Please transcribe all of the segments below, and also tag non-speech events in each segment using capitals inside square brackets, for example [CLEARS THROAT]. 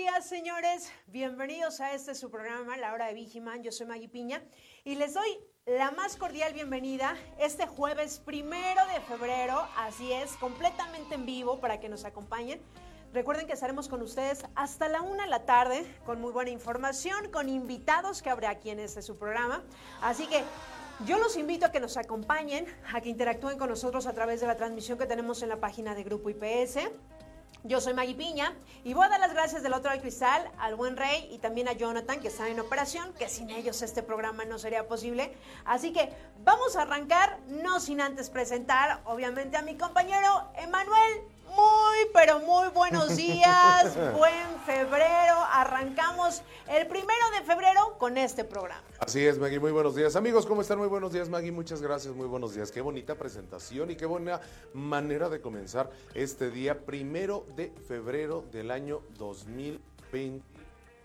días, señores. Bienvenidos a este su programa, La Hora de Vigiman. Yo soy Maggie Piña y les doy la más cordial bienvenida este jueves primero de febrero. Así es, completamente en vivo para que nos acompañen. Recuerden que estaremos con ustedes hasta la una de la tarde con muy buena información, con invitados que habrá aquí en este su programa. Así que yo los invito a que nos acompañen, a que interactúen con nosotros a través de la transmisión que tenemos en la página de Grupo IPS. Yo soy Maggie Piña y voy a dar las gracias del otro del cristal al buen Rey y también a Jonathan que está en operación, que sin ellos este programa no sería posible. Así que vamos a arrancar, no sin antes presentar obviamente a mi compañero Emanuel muy, pero muy buenos días, [LAUGHS] buen febrero. Arrancamos el primero de febrero con este programa. Así es, Maggie, muy buenos días. Amigos, ¿cómo están? Muy buenos días, Maggie. Muchas gracias, muy buenos días. Qué bonita presentación y qué buena manera de comenzar este día primero de febrero del año 2020.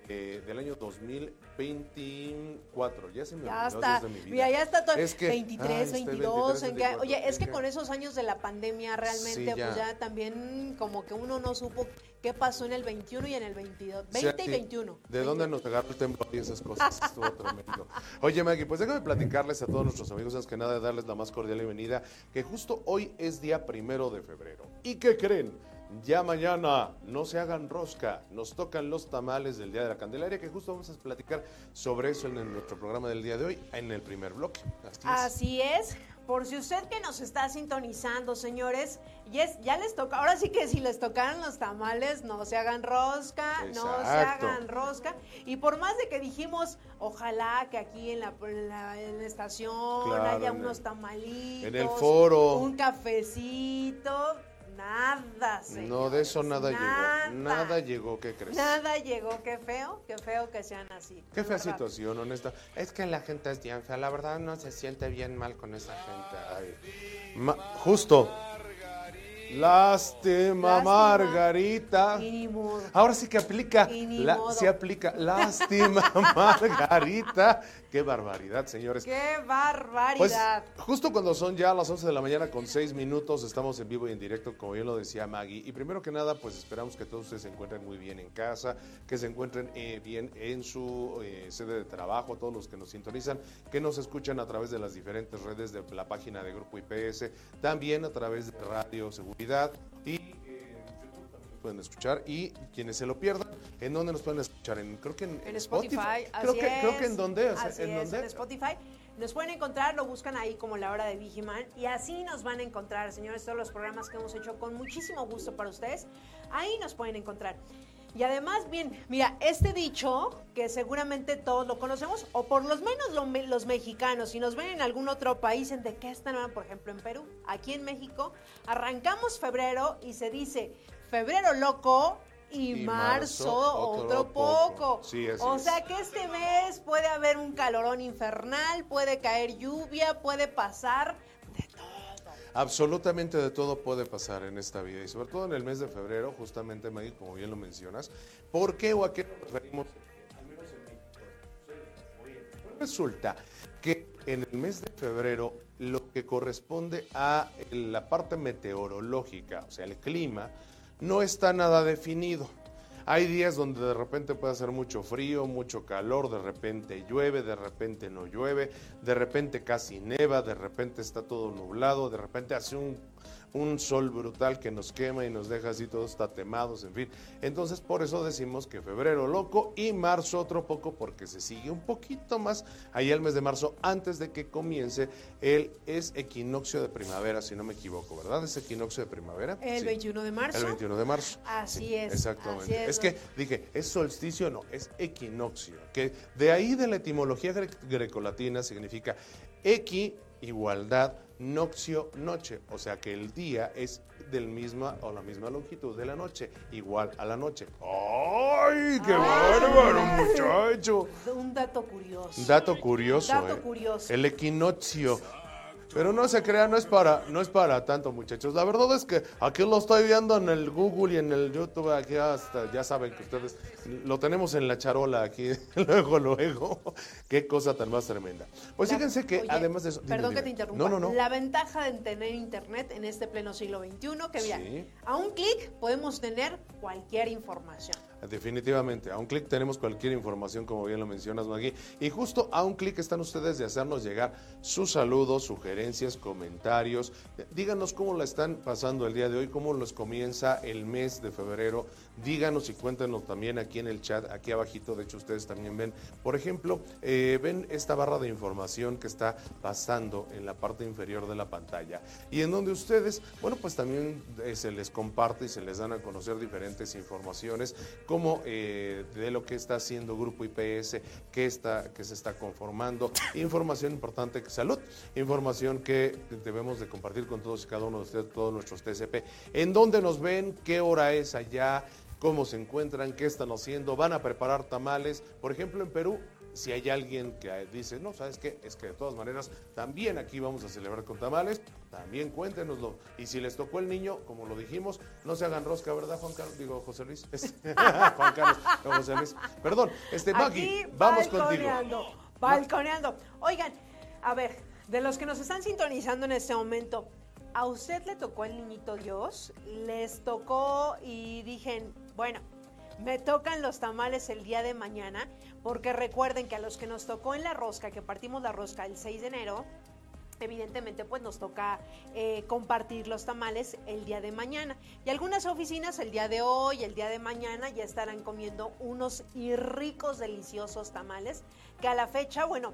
Eh, del año 2024. Ya se me Ya olvidó está, desde mi vida. mira, ya está todo. Es que- 23, Ay, este 22. 23, en que- 24, oye, es que con esos años de la pandemia realmente, Sí, ya. pues ya también como que uno no supo qué pasó en el 21 y en el 22. Sí, 20 y sí. 21. ¿De dónde nos agarró el temblor y esas cosas? [LAUGHS] Estuvo tremendo. Oye, Maggie, pues déjame platicarles a todos nuestros amigos, antes que nada, darles la más cordial bienvenida, que justo hoy es día primero de febrero. ¿Y qué creen? Ya mañana, no se hagan rosca, nos tocan los tamales del Día de la Candelaria, que justo vamos a platicar sobre eso en nuestro programa del día de hoy, en el primer bloque. Así es. Así es. Por si usted que nos está sintonizando, señores, y es, ya les toca, ahora sí que si les tocaron los tamales, no se hagan rosca, no se hagan rosca. Y por más de que dijimos, ojalá que aquí en la, en la- en la estación Claro, haya unos tamalitos, en el foro. un cafecito, nada, señores, No, de eso nada, nada. llegó. Nada llegó, ¿qué crees? Nada llegó, qué feo, qué feo que sean así. Qué fea verdad. situación, honesta. Es que la gente es bien fea, la verdad no se siente bien mal con esa gente. Ay. Ma- justo. Lástima, Lástima. Margarita. Ahora sí que aplica. La, sí aplica. Lástima, [LAUGHS] Margarita. Qué barbaridad, señores. ¡Qué Pues barbaridad! justo cuando son ya las 11 de la mañana con 6 minutos, estamos en vivo y en directo, como bien lo decía Maggie. Y primero que nada, pues esperamos que todos ustedes se encuentren muy bien en casa, que se encuentren eh, bien en su eh, sede de trabajo, todos los que nos sintonizan, que nos escuchan a través de las diferentes redes de la página de Grupo IPS, también a través de Radio Seguridad y... eh, YouTube también Pueden escuchar y quienes se lo pierdan, ¿en dónde nos pueden escuchar? En, creo que en, En Spotify, Creo así que, es. creo que en dónde, o sea, Así en es, dónde. en Spotify. Nos pueden encontrar, lo buscan ahí como la hora de Vigiman y así nos van a encontrar, señores, todos los programas que hemos hecho con muchísimo gusto para ustedes. Ahí nos pueden encontrar. Y además, bien, mira, este dicho que seguramente todos lo conocemos, o por lo menos lo los mexicanos, si nos ven en algún otro país, en de qué están, por ejemplo, en Perú, aquí en México, arrancamos febrero y se dice febrero loco y, Y marzo, marzo, otro, otro poco. poco. Sí, o es. sea que este mes puede haber un calorón infernal, puede caer lluvia, puede pasar de todo. Absolutamente de todo puede pasar en esta vida y sobre todo en el mes de febrero, justamente Maggie, como bien lo mencionas. ¿Por qué o a qué nos referimos? Al menos en México. Oye, Resulta que en el mes de febrero lo que corresponde a la parte meteorológica, o sea, el clima, no está nada definido. Hay días donde de repente puede hacer mucho frío, mucho calor, de repente llueve, de repente no llueve, de repente casi neva, de repente está todo nublado, de repente hace un, un sol brutal que nos quema y nos deja así todos tatemados, en fin. Entonces por eso decimos que febrero loco y marzo otro poco porque se sigue un poquito más ahí el mes de marzo antes de que comience el es equinoccio de primavera, si no me equivoco, ¿verdad? Es equinoccio de primavera. El Sí. 21 de marzo. El 21 de marzo. Así es, Exactamente. así es, es que dije, ¿es solsticio? No, es equinoccio. Que de ahí de la etimología gre- grecolatina significa equi, igualdad, noxio, noche. O sea que el día es del misma o la misma longitud de la noche, igual a la noche. ¡Ay, qué bárbaro, muchacho! Un dato curioso. Dato curioso. Dato ¿eh? curioso. El equinoccio. Pero no se crea, no es para, no es para tanto, muchachos. La verdad es que aquí lo estoy viendo en el Google y en el YouTube, aquí hasta, ya saben que ustedes lo tenemos en la charola aquí, [LAUGHS] luego, luego. Qué cosa tan más tremenda. Pues La- fíjense que oye, además de eso. dime, Perdón que te interrumpa. No, no, no. La ventaja de tener internet en este pleno siglo XXI, que mira, Sí. a un clic podemos tener cualquier información. Definitivamente, a un clic tenemos cualquier información, como bien lo mencionas, Magui. Y justo a un clic están ustedes de hacernos llegar sus saludos, sugerencias, comentarios. Díganos cómo la están pasando el día de hoy, cómo les comienza el mes de febrero. Díganos y cuéntenos también aquí en el chat, aquí abajito. De hecho, ustedes también ven, por ejemplo, eh, ven esta barra de información que está pasando en la parte inferior de la pantalla. Y en donde ustedes, bueno, pues también eh, se les comparte y se les dan a conocer diferentes informaciones como eh, de lo que está haciendo Grupo IPS, que, está, que se está conformando, información importante que salud, información que debemos de compartir con todos y cada uno de ustedes, todos nuestros TCP, en dónde nos ven, qué hora es allá, cómo se encuentran, qué están haciendo, van a preparar tamales, por ejemplo en Perú. Si hay alguien que dice, no, ¿sabes qué? Es que de todas maneras también aquí vamos a celebrar con tamales, también cuéntenoslo. Y si les tocó el niño, como lo dijimos, no se hagan rosca, ¿verdad, Juan Carlos? Digo, José Luis. [LAUGHS] Juan Carlos, no, José Luis. Perdón, este Maggie, Aquí, vamos contigo. balconeando, Balconeando. Oigan, a ver, de los que nos están sintonizando en este momento, ¿a usted le tocó el niñito Dios? ¿Les tocó y dije, bueno, me tocan los tamales el día de mañana? Porque recuerden que a los que nos tocó en la rosca, que partimos la rosca el 6 de enero, evidentemente pues nos toca eh, compartir los tamales el día de mañana. Y algunas oficinas el día de hoy, el día de mañana ya estarán comiendo unos ricos, deliciosos tamales, que a la fecha, bueno,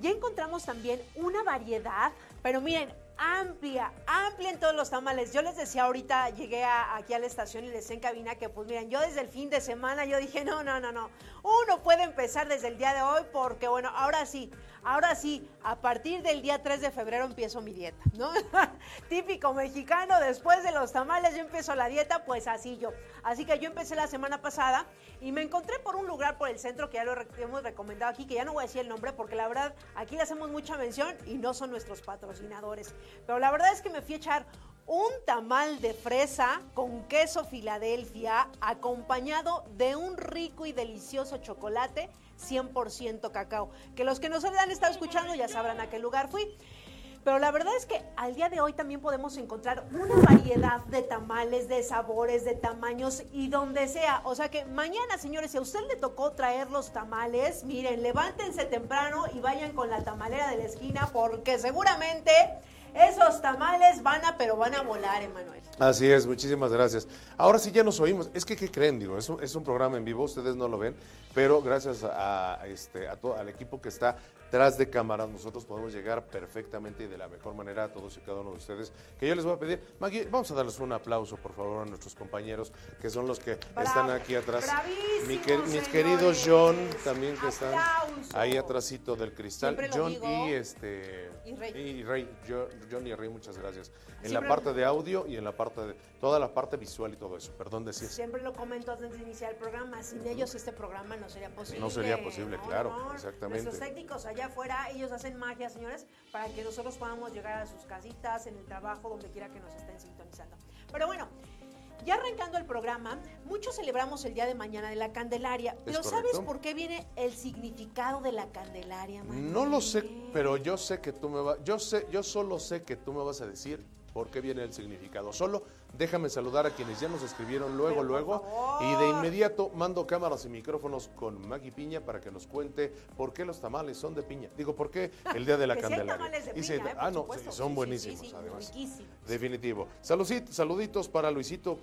ya encontramos también una variedad, pero miren, amplia, amplia en todos los tamales. Yo les decía ahorita, llegué aquí a la estación y les decía en cabina que pues miren, yo desde el fin de semana yo dije, no, no, no, no, uno puede empezar desde el día de hoy porque bueno, ahora sí, ahora sí, a partir del día 3 de febrero empiezo mi dieta, ¿no? [LAUGHS] Típico mexicano, después de los tamales yo empiezo la dieta, pues así yo. Así que yo empecé la semana pasada y me encontré por un lugar por el centro que ya lo hemos recomendado aquí, que ya no voy a decir el nombre porque la verdad aquí le hacemos mucha mención y no son nuestros patrocinadores. Pero la verdad es que me fui a echar un tamal de fresa con queso Filadelfia acompañado de un rico y delicioso chocolate 100% cacao. Que los que nos han estado escuchando ya sabrán a qué lugar fui. Pero la verdad es que al día de hoy también podemos encontrar una variedad de tamales, de sabores, de tamaños y donde sea. O sea que mañana, señores, si a usted le tocó traer los tamales, miren, levántense temprano y vayan con la tamalera de la esquina porque seguramente esos tamales van a, pero van a volar, Emanuel. Así es, muchísimas gracias. Ahora sí ya nos oímos. Es que, ¿qué creen? Digo, es un, programa en vivo, ustedes no lo ven, pero gracias a este, a todo, al equipo que está tras de cámaras, nosotros podemos llegar perfectamente y de la mejor manera a todos y cada uno de ustedes. Que yo les voy a pedir, Maggie, vamos a darles un aplauso, por favor, a nuestros compañeros que son los que Bravo, están aquí atrás. Mi que- mis queridos John, también que están ahí atrásito del cristal. John y este Y Rey. y Rey, yo- John y Rey, muchas gracias. En Siempre- la parte de audio y en la parte de toda la parte visual y todo eso. Perdón decir. Siempre lo comento antes de iniciar el programa. Sin ellos este programa no sería posible. No sería posible, claro, exactamente. Nuestros técnicos allá afuera, ellos hacen magia, señores, para que nosotros podamos llegar a sus casitas, en el trabajo, donde quiera que nos estén sintonizando. Pero bueno, ya arrancando el programa, muchos celebramos el día de mañana de la Candelaria. Pero ¿sabes por qué viene el significado de la Candelaria, Manuel? No lo sé, pero yo sé que tú me vas, yo sé, yo solo sé que tú me vas a decir por qué viene el significado. Solo déjame saludar a quienes ya nos escribieron luego, luego, y de inmediato mando cámaras y micrófonos con Maggie Piña para que nos cuente por qué los tamales son de piña. Digo, ¿por qué el día de la [LAUGHS] Candelaria? tamales ¿eh? ah, no, son buenísimos, además. Definitivo. Saluditos para Luisito,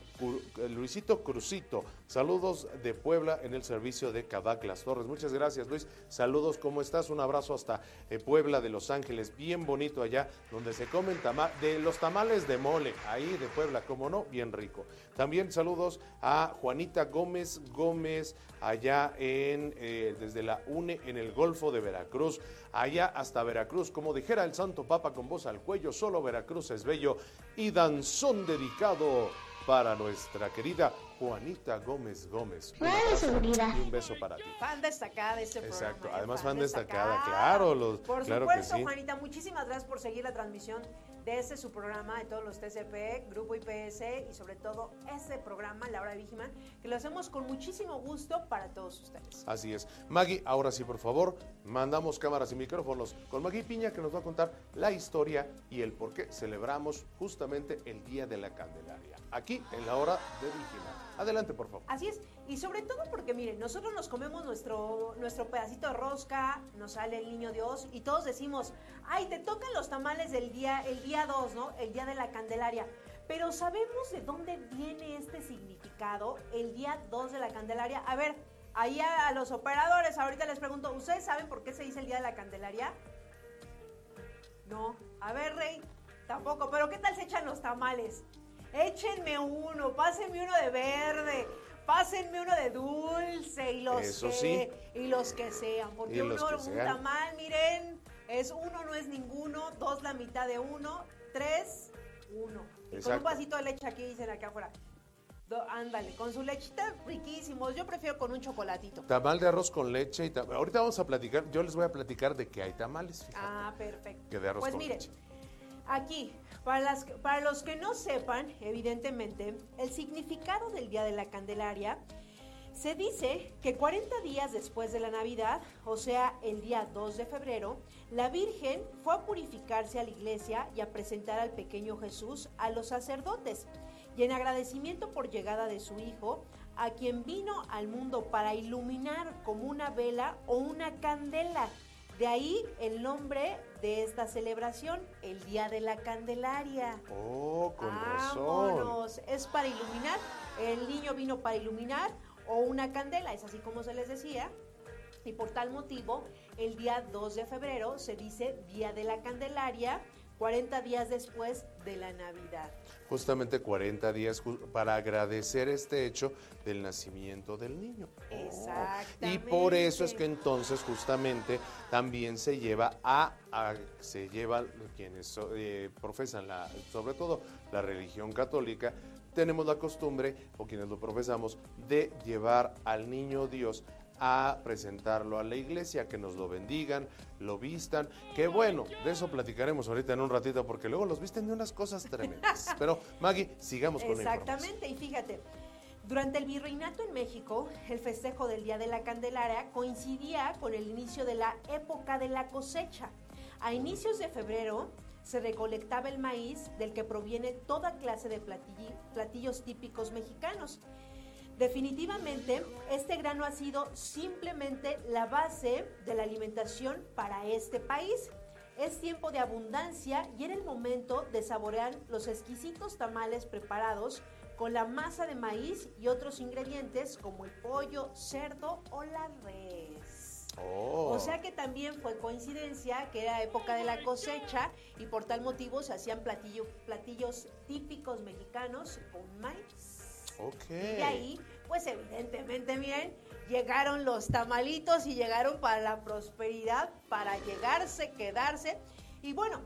eh, Luisito Crucito. Saludos de Puebla en el servicio de Cadac Las Torres. Muchas gracias, Luis. Saludos, ¿cómo estás? Un abrazo hasta eh, Puebla de Los Ángeles. Bien bonito allá, donde se comen tama- de los tamales de mole. Ahí de Puebla, ¿cómo como no, bien rico. También saludos a Juanita Gómez Gómez, allá en, eh, desde la UNE en el Golfo de Veracruz, allá hasta Veracruz, como dijera el Santo Papa con voz al cuello, solo Veracruz es bello y danzón dedicado para nuestra querida Juanita Gómez Gómez. Y un beso para ti. Fan destacada de este programa. Exacto, además fan destacada, claro, los, Por claro supuesto, que sí. Juanita, muchísimas gracias por seguir la transmisión de este su programa, de todos los TCP, Grupo IPS y sobre todo este programa, La Hora que lo hacemos con muchísimo gusto para todos ustedes. Así es. Maggie, ahora sí, por favor, mandamos cámaras y micrófonos con Maggie Piña que nos va a contar la historia y el por qué celebramos justamente el Día de la Candelaria, aquí en la hora de Vigiman. Adelante, por favor. Así es, y sobre todo porque miren, nosotros nos comemos nuestro, nuestro pedacito de rosca, nos sale el niño Dios y todos decimos, ay, te tocan los tamales del día, el día 2, ¿no? El día de la Candelaria. Pero ¿sabemos de dónde viene este significado, el día 2 de la Candelaria? A ver, ahí a los operadores, ahorita les pregunto, ¿ustedes saben por qué se dice el día de la Candelaria? No. A ver, Rey, tampoco. Pero ¿qué tal se echan los tamales? Échenme uno, pásenme uno de verde, pásenme uno de dulce y los Eso que sí. y los que sean, porque uno un tamal, miren, es uno no es ninguno, dos la mitad de uno, tres uno. Y con un vasito de leche aquí dicen acá afuera. Do- ándale, con su lechita riquísimos. Yo prefiero con un chocolatito. Tamal de arroz con leche y tam- ahorita vamos a platicar, yo les voy a platicar de que hay tamales, fíjate. Ah, perfecto. Que de arroz pues con mire, leche. aquí, para, los que no sepan, evidentemente, el significado del Día de la Candelaria, se dice que 40 días después de la Navidad, o sea, el día 2 de febrero, la Virgen fue a purificarse a la iglesia y a presentar al pequeño Jesús a los sacerdotes. Y en agradecimiento por llegada de su hijo, a quien vino al mundo para iluminar como una vela o una candela. De ahí el nombre de esta celebración, el Día de la Candelaria. Oh, con razón. Vámonos. Es para iluminar. El niño vino para iluminar o una candela, es así como se les decía. Y por tal motivo, el día 2 de febrero se dice Día de la Candelaria, 40 días después de la Navidad. Justamente 40 días para agradecer este hecho del nacimiento del niño. Oh. Exactamente. Y por eso es que entonces justamente también se lleva a, a- se lleva quienes eh, profesan la, sobre todo la religión católica, tenemos la costumbre, o quienes lo profesamos, de llevar al niño Dios a presentarlo a la iglesia, que nos lo bendigan, lo vistan, que bueno, de eso platicaremos ahorita en un ratito, porque luego los visten de unas cosas tremendas. [LAUGHS] Pero Maggie, sigamos con la. Exactamente, y fíjate, durante el virreinato en México, el festejo del Día de la Candelaria coincidía con el inicio de la época de la cosecha. A inicios de febrero se recolectaba el maíz del que proviene toda clase de platillos típicos mexicanos. Definitivamente, este grano ha sido simplemente la base de la alimentación para este país. Es tiempo de abundancia y era el momento de saborear los exquisitos tamales preparados con la masa de maíz y otros ingredientes como el pollo, cerdo o la res. Oh. O sea que también fue coincidencia que era época de la cosecha y por tal motivo se hacían platillo- platillos típicos mexicanos con maíz. Ok. Y de ahí, pues evidentemente, miren, llegaron los tamalitos y llegaron para la prosperidad, para llegarse, quedarse. Y bueno,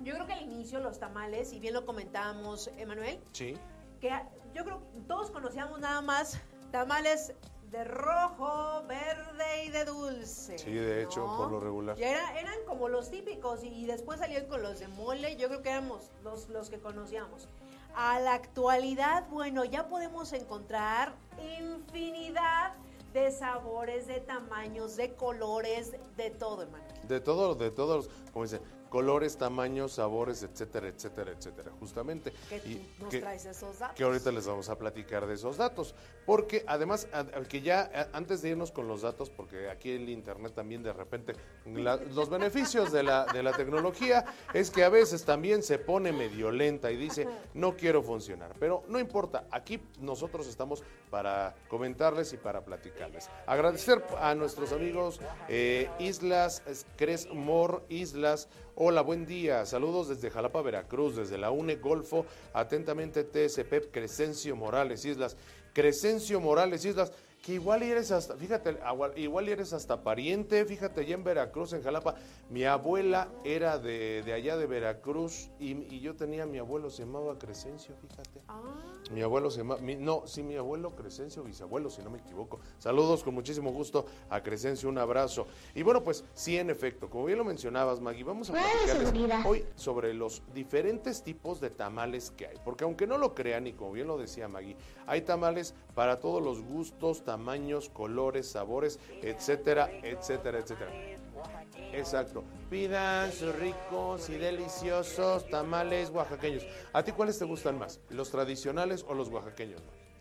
yo creo que al inicio los tamales, y bien lo comentábamos, Emanuel, Sí. que yo creo que todos conocíamos nada más tamales de rojo, verde y de dulce. Sí, de hecho, ¿no? por lo regular. Y era- eran como los típicos y, y después salieron con los de mole, yo creo que éramos los, los que conocíamos. A la actualidad, bueno, ya podemos encontrar infinidad de sabores, de tamaños, de colores, de todo, hermano. De todos, de todos, como dice, colores, tamaños, sabores, etcétera, etcétera, etcétera, justamente. Que tú Y nos que- traes esos datos. que ahorita les vamos a platicar de esos datos. Porque además, a- a- que ya a- antes de irnos con los datos, porque aquí en el Internet también de repente la- los beneficios de la, de la tecnología es que a veces también se pone medio lenta y dice, no quiero funcionar. Pero no importa, aquí nosotros estamos para comentarles y para platicarles. Agradecer a nuestros amigos eh, Islas Cresmor, Islas Hola, buen día. Saludos desde Jalapa, Veracruz, desde la UNE Golfo. Atentamente TSP Crescencio Morales Islas. Crescencio Morales Islas que igual eres hasta, fíjate, igual eres hasta pariente, fíjate, allá en Veracruz, en Jalapa, mi abuela era de, allá de Veracruz y, yo tenía, mi abuelo se llamaba Crescencio, fíjate. Ah. Mi abuelo se llamaba, no, sí, mi abuelo Crescencio, bisabuelo, si no me equivoco. Saludos con muchísimo gusto a Crescencio, un abrazo. Y bueno, pues sí, en efecto, como bien lo mencionabas, Maggie, vamos a platicarles hoy sobre los diferentes tipos de tamales que hay. Porque aunque no lo crean, y como bien lo decía Maggie, hay tamales para todos los gustos, tamaños, colores, sabores, etcétera, etcétera, etcétera. Exacto. Pidan sus ricos y deliciosos tamales oaxaqueños. ¿A ti cuáles te gustan más? ¿Los tradicionales o los oaxaqueños?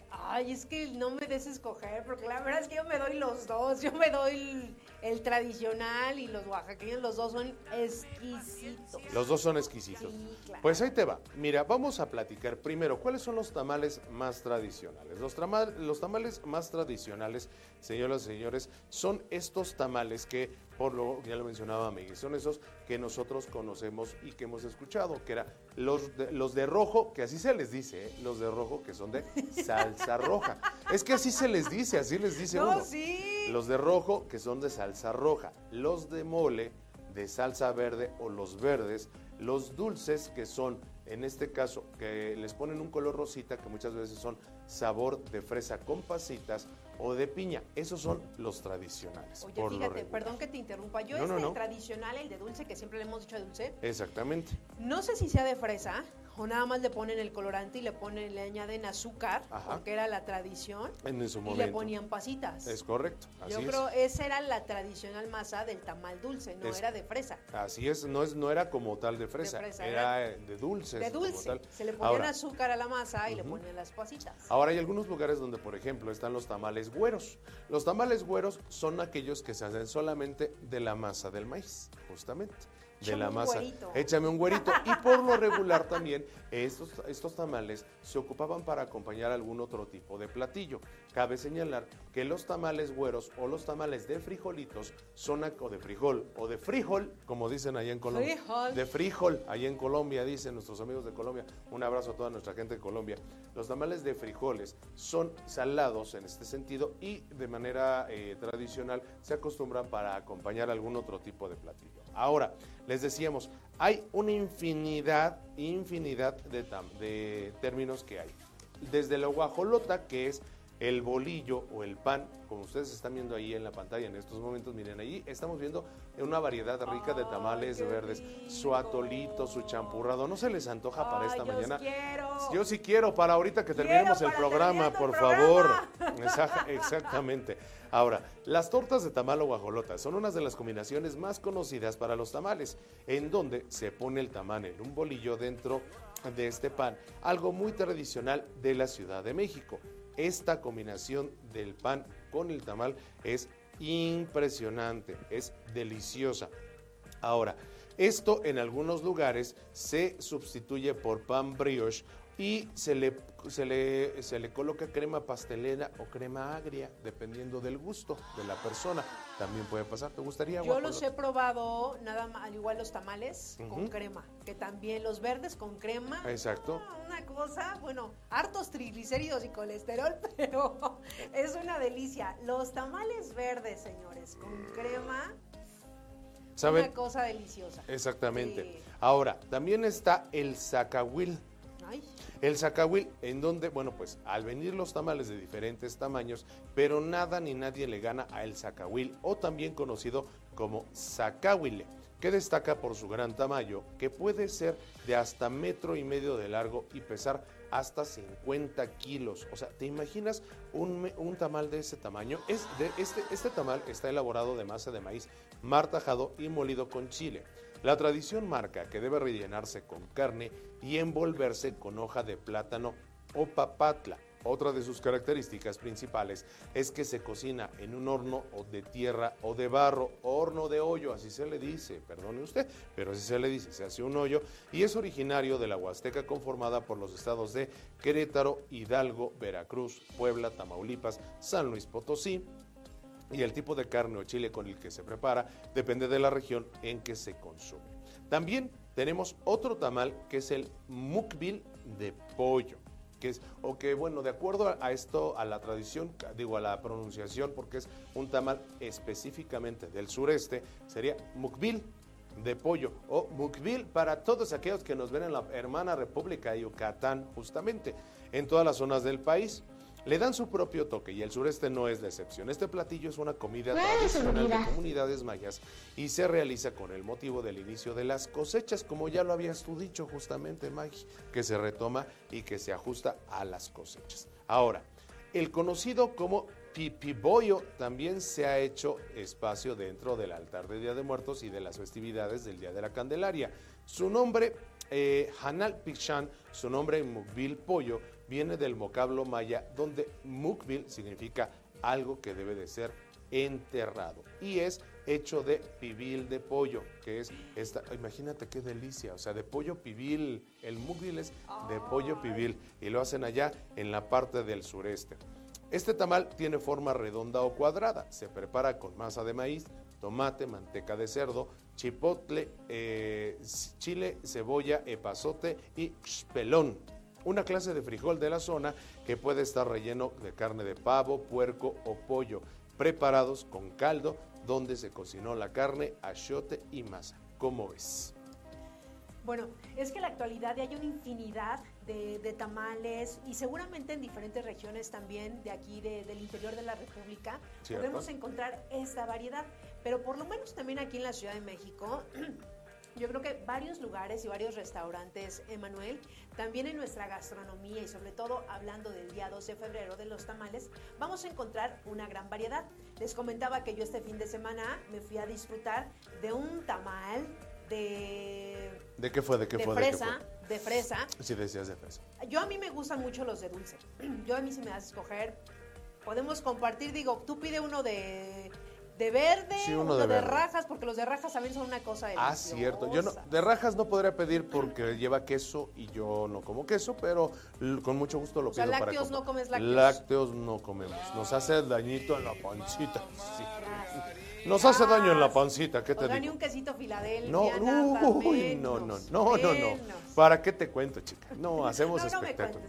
Ay, es que no me des escoger, porque la verdad es que yo me doy los dos. Yo me doy el, tradicional y los oaxaqueños, los dos son exquisitos. Los dos son exquisitos. Pues ahí te va. Mira, vamos a platicar primero, ¿cuáles son los tamales más tradicionales? Los, los tamales más tradicionales, señoras y señores, son estos tamales que por lo ya lo mencionaba Miguel, son esos que nosotros conocemos y que hemos escuchado, que era los de, los de rojo, que así se les dice, ¿eh? los de rojo que son de [LAUGHS] salsa roja. Es que así se les dice, así les dice no, uno. Sí. Los de rojo que son de salsa roja, los de mole de salsa verde o los verdes, los dulces que son en este caso, que les ponen un color rosita, que muchas veces son sabor de fresa con pasitas o de piña. Esos son los tradicionales. Oye, fíjate, perdón que te interrumpa. Yo este tradicional, el de dulce, que siempre le hemos dicho de dulce. Exactamente. No sé si sea de fresa, o nada más le ponen el colorante y le ponen, le añaden azúcar, porque era la tradición. En su momento. Y le ponían pasitas. Es correcto. Yo creo esa era la tradicional masa del tamal dulce, no era de fresa. Así es, no es, no era como tal de fresa, era, de dulce. De dulce. Se le ponían azúcar a la masa y le ponían las pasitas. Ahora hay algunos lugares donde, por ejemplo, están los tamales güeros. Los tamales güeros son aquellos que se hacen solamente de la masa del maíz, justamente de la masa. Échame un güerito. Y por lo regular también, estos, estos tamales se ocupaban para acompañar algún otro tipo de platillo. Cabe señalar que los tamales güeros o los tamales de frijolitos son, o de frijol, o de frijol, como dicen allá en Colombia. De frijol, allá en Colombia, dicen nuestros amigos de Colombia. Un abrazo a toda nuestra gente de Colombia. Los tamales de frijoles son salados en este sentido y de manera eh, tradicional se acostumbran para acompañar algún otro tipo de platillo. Ahora, les decíamos, hay una infinidad, infinidad de, términos que hay. Desde la guajolota, que es el bolillo o el pan, como ustedes están viendo ahí en la pantalla en estos momentos, miren, ahí estamos viendo una variedad rica de tamales verdes, su atolito, su champurrado, ¿no se les antoja para esta yo mañana? Quiero. Yo sí quiero para ahorita que terminemos el programa, por favor. Exactamente. Ahora, las tortas de tamal o guajolota son unas de las combinaciones más conocidas para los tamales, en donde se pone el tamal en un bolillo dentro de este pan, algo muy tradicional de la Ciudad de México. Esta combinación del pan con el tamal es impresionante, es deliciosa. Ahora, esto en algunos lugares se sustituye por pan brioche y se le, se le, se le coloca crema pastelera o crema agria, dependiendo del gusto de la persona. También puede pasar. ¿Te gustaría? Yo los he probado, nada más, al igual los tamales con crema, que también los verdes con crema. Exacto. Ah, una cosa, bueno, hartos triglicéridos y colesterol, [LAUGHS] pero es una delicia. Los tamales verdes, señores, con crema. ¿Saben? Una cosa deliciosa. Exactamente. Ahora, también está el zacahuil. El zacahuil, en donde, bueno, pues al venir los tamales de diferentes tamaños, pero nada ni nadie le gana a el zacahuil, o también conocido como zacahuile, que destaca por su gran tamaño, que puede ser de hasta metro y medio de largo y pesar hasta 50 kilos. O sea, ¿te imaginas un, un, tamal de ese tamaño? Es de este, este tamal está elaborado de masa de maíz martajado y molido con chile. La tradición marca que debe rellenarse con carne y envolverse con hoja de plátano o papatla. Otra de sus características principales es que se cocina en un horno de tierra o de barro, horno de hoyo, así se le dice, perdone usted, pero así se le dice, se hace un hoyo y es originario de la Huasteca conformada por los estados de Querétaro, Hidalgo, Veracruz, Puebla, Tamaulipas, San Luis Potosí, y el tipo de carne o chile con el que se prepara depende de la región en que se consume. También tenemos otro tamal que es el mukbil de pollo, que es, o que bueno, de acuerdo a esto, a la tradición, digo a la pronunciación, porque es un tamal específicamente del sureste, sería mukbil de pollo o mukbil para todos aquellos que nos ven en la hermana República de Yucatán, justamente, en todas las zonas del país. Le dan su propio toque y el sureste no es la excepción. Este platillo es una comida tradicional de comunidades mayas y se realiza con el motivo del inicio de las cosechas, como ya lo habías tú dicho justamente, Maggie, que se retoma y que se ajusta a las cosechas. Ahora, el conocido como pipiboyo también se ha hecho espacio dentro del altar de Día de Muertos y de las festividades del Día de la Candelaria. Su nombre, eh, Hanal Pichan, su nombre en Mukbil Pollo, viene del vocablo maya, donde Mukbil significa algo que debe de ser enterrado. Y es hecho de pibil de pollo, que es esta, imagínate qué delicia, o sea, de pollo pibil, el mukbil es de pollo pibil, y lo hacen allá en la parte del sureste. Este tamal tiene forma redonda o cuadrada. Se prepara con masa de maíz, tomate, manteca de cerdo, chipotle, eh, chile, cebolla, epazote y pelón. Una clase de frijol de la zona que puede estar relleno de carne de pavo, puerco o pollo, preparados con caldo donde se cocinó la carne, achiote y masa. ¿Cómo ves? Bueno, es que en la actualidad hay una infinidad de, tamales y seguramente en diferentes regiones también de aquí del interior de la República podemos encontrar esta variedad. Pero por lo menos también aquí en la Ciudad de México, [CLEARS THROAT] yo creo que varios lugares y varios restaurantes, Emanuel, también en nuestra gastronomía y sobre todo hablando del día 12 de febrero de los tamales, vamos a encontrar una gran variedad. Les comentaba que yo este fin de semana me fui a disfrutar de un tamal de... ¿De qué fue? ¿De qué de fue? Fresa, de, fresa. Sí, decías de fresa. Yo a mí me gustan mucho los de dulce. [CLEARS THROAT] Yo a mí si me das a escoger, podemos compartir, digo, tú pide uno de de verde, uno, de, rajas, porque los de rajas también son una cosa deliciosa. Ah, cierto. Yo no, de rajas no podría pedir porque lleva queso y yo no como queso, pero con mucho gusto lo pido o sea, lácteos no comes lácteos. Lácteos no comemos. Nos hace dañito en la pancita. [LAUGHS] Sí. Nos hace daño en la pancita, ¿qué te digo? ni un quesito Filadelfia, no, uy, no, no, no, no, no. ¿Para qué te cuento, chica? No, [LAUGHS] hacemos no,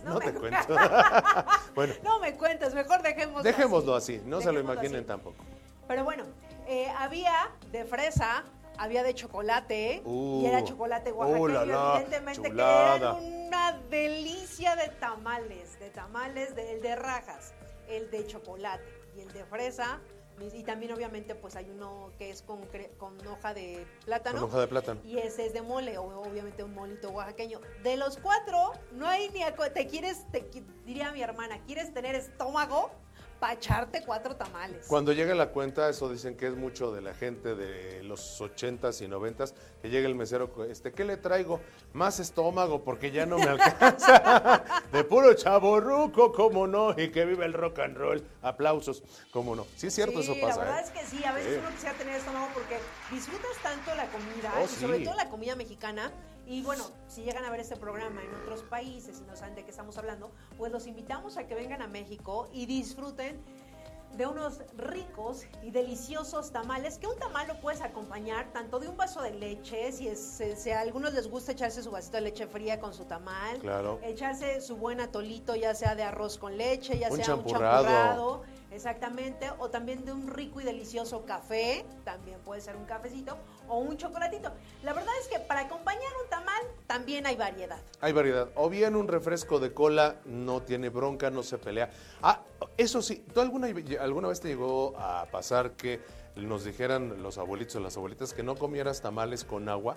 no, te cuento. [LAUGHS] bueno. No me cuentes, mejor dejémoslo Dejémoslo así, no se lo imaginen tampoco. Pero bueno, eh, había de fresa, había de chocolate y era uh, chocolate oaxaqueño, uh, evidentemente que era una delicia de tamales, de tamales, de, el de rajas, el de chocolate y el de fresa. Y también obviamente pues hay uno que es con, con hoja de plátano. Con hoja de plátano. Y ese es de mole, obviamente un molito oaxaqueño. De los cuatro, no hay ni... Te quieres, te, diría mi hermana, ¿quieres tener estómago? Para echarte cuatro tamales. Cuando llega la cuenta, eso dicen que es mucho de la gente de los ochentas y noventas, que llega el mesero, este, ¿qué le traigo? Más estómago, porque ya no me alcanza. [LAUGHS] de puro chaborruco, cómo no, y que vive el rock and roll. Aplausos, cómo no. Sí es cierto, eso pasa. La verdad ¿eh? es que sí, a veces uno quisiera tener estómago porque disfrutas tanto la comida, oh, y sobre todo la comida mexicana, y bueno, si llegan a ver este programa en otros países y no saben de qué estamos hablando, pues los invitamos a que vengan a México y disfruten de unos ricos y deliciosos tamales, que un tamal lo puedes acompañar tanto de un vaso de leche, si, es, a algunos les gusta echarse su vasito de leche fría con su tamal, claro. echarse su buen atolito, ya sea de arroz con leche, ya sea un champurrado Exactamente, o también de un rico y delicioso café, también puede ser un cafecito, o un chocolatito. La verdad es que para acompañar un tamal también hay variedad. Hay variedad. O bien un refresco de cola, no tiene bronca, no se pelea. Ah, eso sí, ¿tú alguna, alguna vez te llegó a pasar que nos dijeran los abuelitos o las abuelitas que no comieras tamales con agua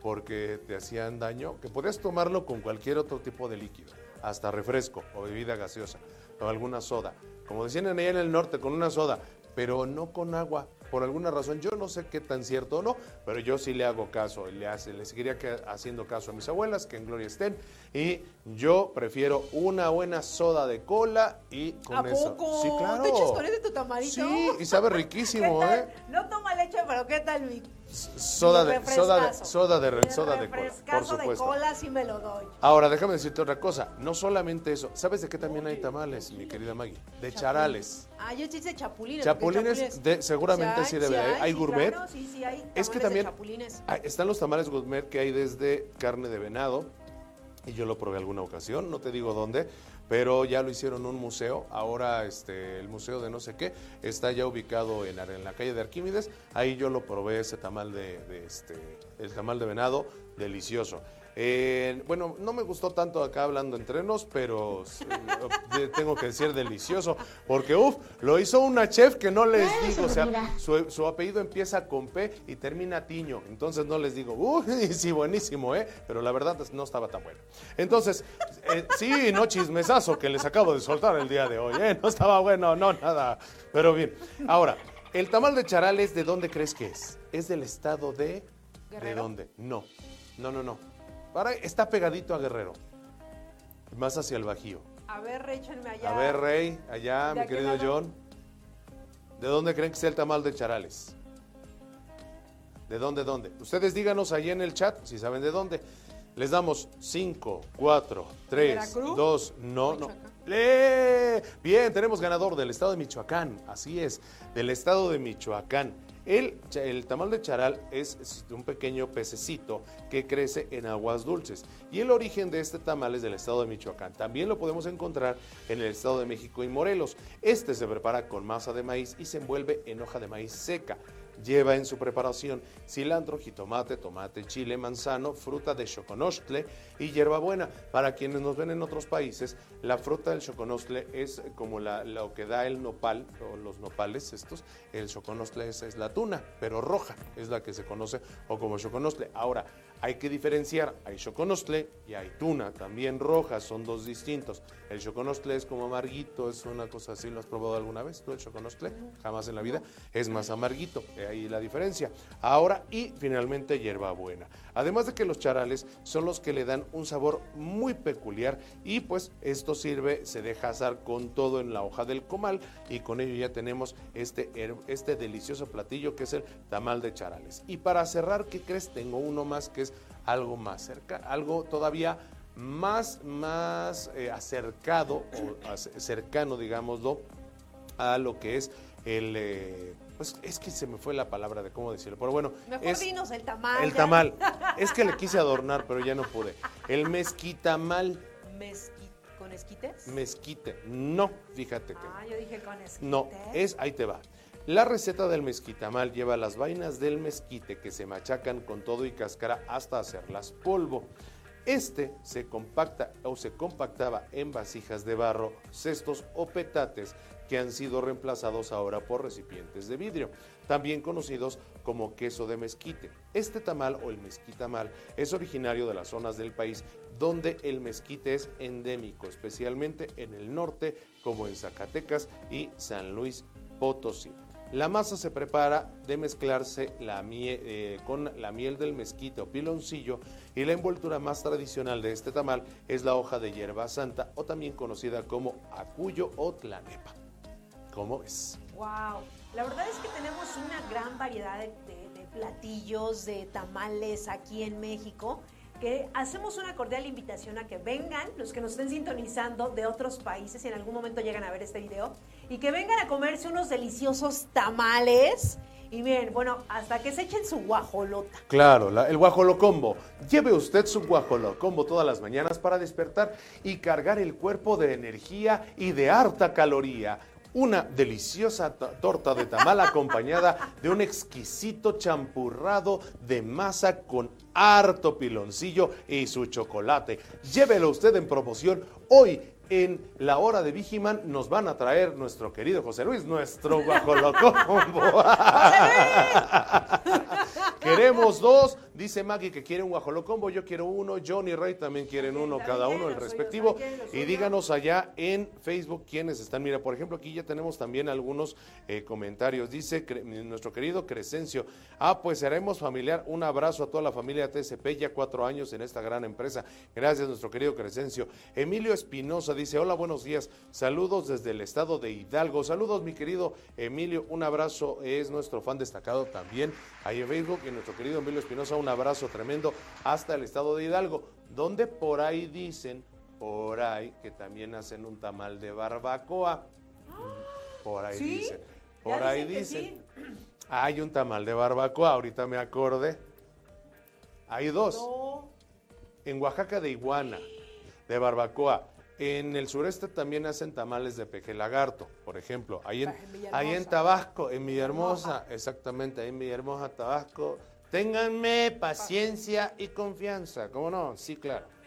porque te hacían daño? Que podías tomarlo con cualquier otro tipo de líquido, hasta refresco o bebida gaseosa o alguna soda como decían allá en el norte, con una soda, pero no con agua. Por alguna razón, yo no sé qué tan cierto o no, pero yo sí le hago caso, le, hace, le seguiría haciendo caso a mis abuelas, que en gloria estén, y yo prefiero una buena soda de cola y con ¿A eso. Poco? Sí, claro. ¿Te echas con ese tu tamarito? Sí, y sabe [LAUGHS] riquísimo, ¿eh? No toma leche pero ¿qué tal mi Soda de, soda de, soda de, soda de cola, por refrescazo de supuesto. cola sí me lo doy. Ahora, déjame decirte otra cosa. No solamente eso. ¿Sabes de qué también hay tamales, mi querida Maggie? De charales. Ah, yo sí chapulines. Chapulines, porque de- seguramente sí debe haber. Hay gourmet. claro, sí, sí, hay Es que también están los tamales gourmet que hay desde carne de venado, y yo lo probé alguna ocasión, no te digo dónde, pero ya lo hicieron un museo. Ahora este, el museo de no sé qué está ya ubicado en, la calle de Arquímedes. Ahí yo lo probé ese tamal de, de, este, el tamal de venado, delicioso. Eh, bueno, no me gustó tanto acá hablando entre nos, pero tengo que decir delicioso, porque uff, lo hizo una chef que no les digo, o sea, su, su apellido empieza con P y termina Tiño, entonces no les digo, uy, [LAUGHS] sí, buenísimo, ¿eh? Pero la verdad no estaba tan bueno. Entonces, eh, sí, no chismesazo que les acabo de soltar el día de hoy, ¿eh? No estaba bueno, no, nada, pero bien. Ahora, el tamal de charales, ¿de dónde crees que es? ¿Es del estado de... ¿De dónde? No, no, no, no. Para, está pegadito a Guerrero, más hacia el Bajío. A ver, échenme allá. A ver, Rey, allá, ¿De mi querido lado? John. ¿De dónde creen que sea el tamal de charales? ¿De dónde, dónde? Ustedes díganos ahí en el chat si saben de dónde. Les damos 5, 4, 3, ¿Veracruz? 2, no, no. Bien, tenemos ganador del estado de Michoacán, así es, del estado de Michoacán. El, tamal de charal es un pequeño pececito que crece en aguas dulces. Y el origen de este tamal es del estado de Michoacán. También lo podemos encontrar en el estado de México y Morelos. Este se prepara con masa de maíz y se envuelve en hoja de maíz seca. Lleva en su preparación cilantro, jitomate, tomate, chile, manzano, fruta de choconostle y hierbabuena. Para quienes nos ven en otros países, la fruta del choconostle es como la- lo que da el nopal, o los nopales estos. El choconostle es, es la tuna, pero roja, es la que se conoce o como choconostle. Ahora, hay que diferenciar, hay choconostle y hay tuna, también roja, son dos distintos. El choconostle es como amarguito, es una cosa así, ¿lo has probado alguna vez tú el choconostle? Jamás en la vida, es más amarguito, ahí la diferencia. Ahora, y finalmente hierbabuena. Además de que los charales son los que le dan un sabor muy peculiar y pues esto sirve, se deja asar con todo en la hoja del comal y con ello ya tenemos este, este delicioso platillo que es el tamal de charales. Y para cerrar, ¿qué crees? Tengo uno más que es algo más cerca, algo todavía más, más eh, acercado o [CLEARS THROAT] cercano, digámoslo, a lo que es el... eh, pues es que se me fue la palabra de cómo decirlo, pero bueno, Mejor es dinos el tamal. el ya. tamal. Es que le [LAUGHS] quise adornar, pero ya no pude. El mezquitamal, Mezqui- ¿Con esquites? mezquite. No, fíjate que Ah, yo dije con esquites. no, es, ahí te va. La receta del mezquitamal lleva las vainas del mezquite que se machacan con todo y cáscara hasta hacerlas polvo. Este se compacta o se compactaba en vasijas de barro, cestos o petates que han sido reemplazados ahora por recipientes de vidrio, también conocidos como queso de mezquite. Este tamal o el mezquitamal es originario de las zonas del país donde el mezquite es endémico, especialmente en el norte como en Zacatecas y San Luis Potosí. La masa se prepara de mezclarse la eh, con la miel del mezquite o piloncillo y la envoltura más tradicional de este tamal es la hoja de hierba santa o también conocida como acuyo o tlanepa. ¿Cómo ves? Wow. La verdad es que tenemos una gran variedad de, de- de platillos, de tamales aquí en México, que hacemos una cordial invitación a que vengan los que nos estén sintonizando de otros países y en algún momento llegan a ver este video y que vengan a comerse unos deliciosos tamales. Y miren, bueno, hasta que se echen su guajolota. Claro, la- el guajolocombo. Lleve usted su guajolocombo todas las mañanas para despertar y cargar el cuerpo de energía y de harta caloría. Una deliciosa to- torta de tamal acompañada de un exquisito champurrado de masa con harto piloncillo y su chocolate. Llévelo usted en promoción hoy. En la hora de Vigiman nos van a traer nuestro querido José Luis, nuestro guajolocombo. [LAUGHS] [LAUGHS] Queremos dos Dice Maggie que quiere un guajolocombo, yo quiero uno, John y Ray también quieren uno, cada uno el respectivo. Y díganos allá en Facebook quiénes están. Mira, por ejemplo, aquí ya tenemos también algunos eh, comentarios. Dice cre- nuestro querido Crescencio, ah, pues haremos familiar. Un abrazo a toda la familia TSP, ya cuatro años en esta gran empresa. Gracias, nuestro querido Crescencio. Emilio Espinosa dice, hola, buenos días. Saludos desde el estado de Hidalgo. Saludos, mi querido Emilio. Un abrazo, es nuestro fan destacado también ahí en Facebook. Y nuestro querido Emilio Espinosa, un abrazo tremendo hasta el estado de Hidalgo, donde por ahí dicen, por ahí, que también hacen un tamal de barbacoa. Por ahí ¿Sí? dicen. Ya Por ahí dicen dicen. que sí. Hay un tamal de barbacoa, ahorita me acordé. Hay dos. No. En Oaxaca de iguana, de barbacoa. En el sureste también hacen tamales de peje lagarto, por ejemplo. Ahí en, En Villahermosa. ahí en Tabasco, en Villahermosa, exactamente, ahí en Villahermosa, Tabasco. Ténganme paciencia y confianza, ¿cómo no? Sí, claro. [LAUGHS]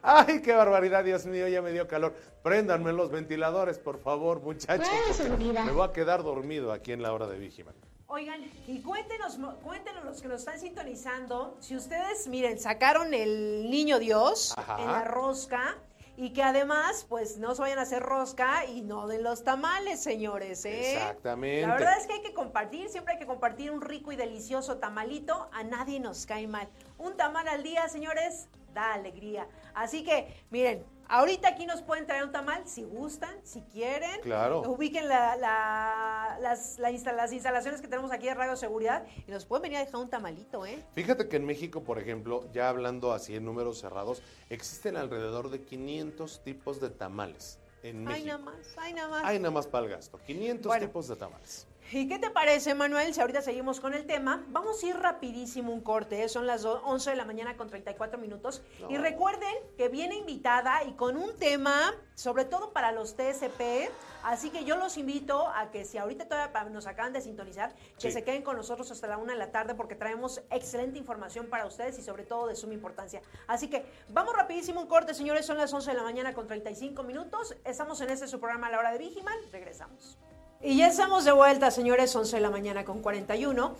Ay, qué barbaridad, Dios mío, ya me dio calor. Préndanme los ventiladores, por favor, muchachos. porque Me voy a quedar dormido aquí en la hora de Vigiman. Oigan, y cuéntenos, cuéntenos los que nos están sintonizando, si ustedes, miren, sacaron el niño Dios Ajá. en la rosca y que además, pues, no se vayan a hacer rosca y no de los tamales, señores, ¿eh? Exactamente. La verdad es que hay que compartir, siempre hay que compartir un rico y delicioso tamalito, a nadie nos cae mal. Un tamal al día, señores, da alegría. Así que, miren, ahorita aquí nos pueden traer un tamal si gustan, si quieren. Claro. Ubiquen la- la- las, la insta- las instalaciones que tenemos aquí de Radio Seguridad y nos pueden venir a dejar un tamalito, ¿eh? Fíjate que en México, por ejemplo, ya hablando así en números cerrados, existen alrededor de 500 tipos de tamales en Ay, México. nada más, ay, nada más. Hay nada más para el gasto. 500 Bueno. tipos de tamales. ¿Y qué te parece, Manuel? Si ahorita seguimos con el tema, vamos a ir rapidísimo un corte, ¿eh? son las do- 11 de la mañana con 34 minutos. Y recuerden que viene invitada y con un tema, sobre todo para los TSP, así que yo los invito a que si ahorita todavía nos acaban de sintonizar, que Sí. se queden con nosotros hasta la una de la tarde porque traemos excelente información para ustedes y sobre todo de suma importancia. Así que vamos rapidísimo un corte, señores, son las 11 de la mañana con 35 minutos. Estamos en este su programa a la hora de Vigiman, regresamos. Y ya estamos de vuelta, señores, 11 de la mañana con 41.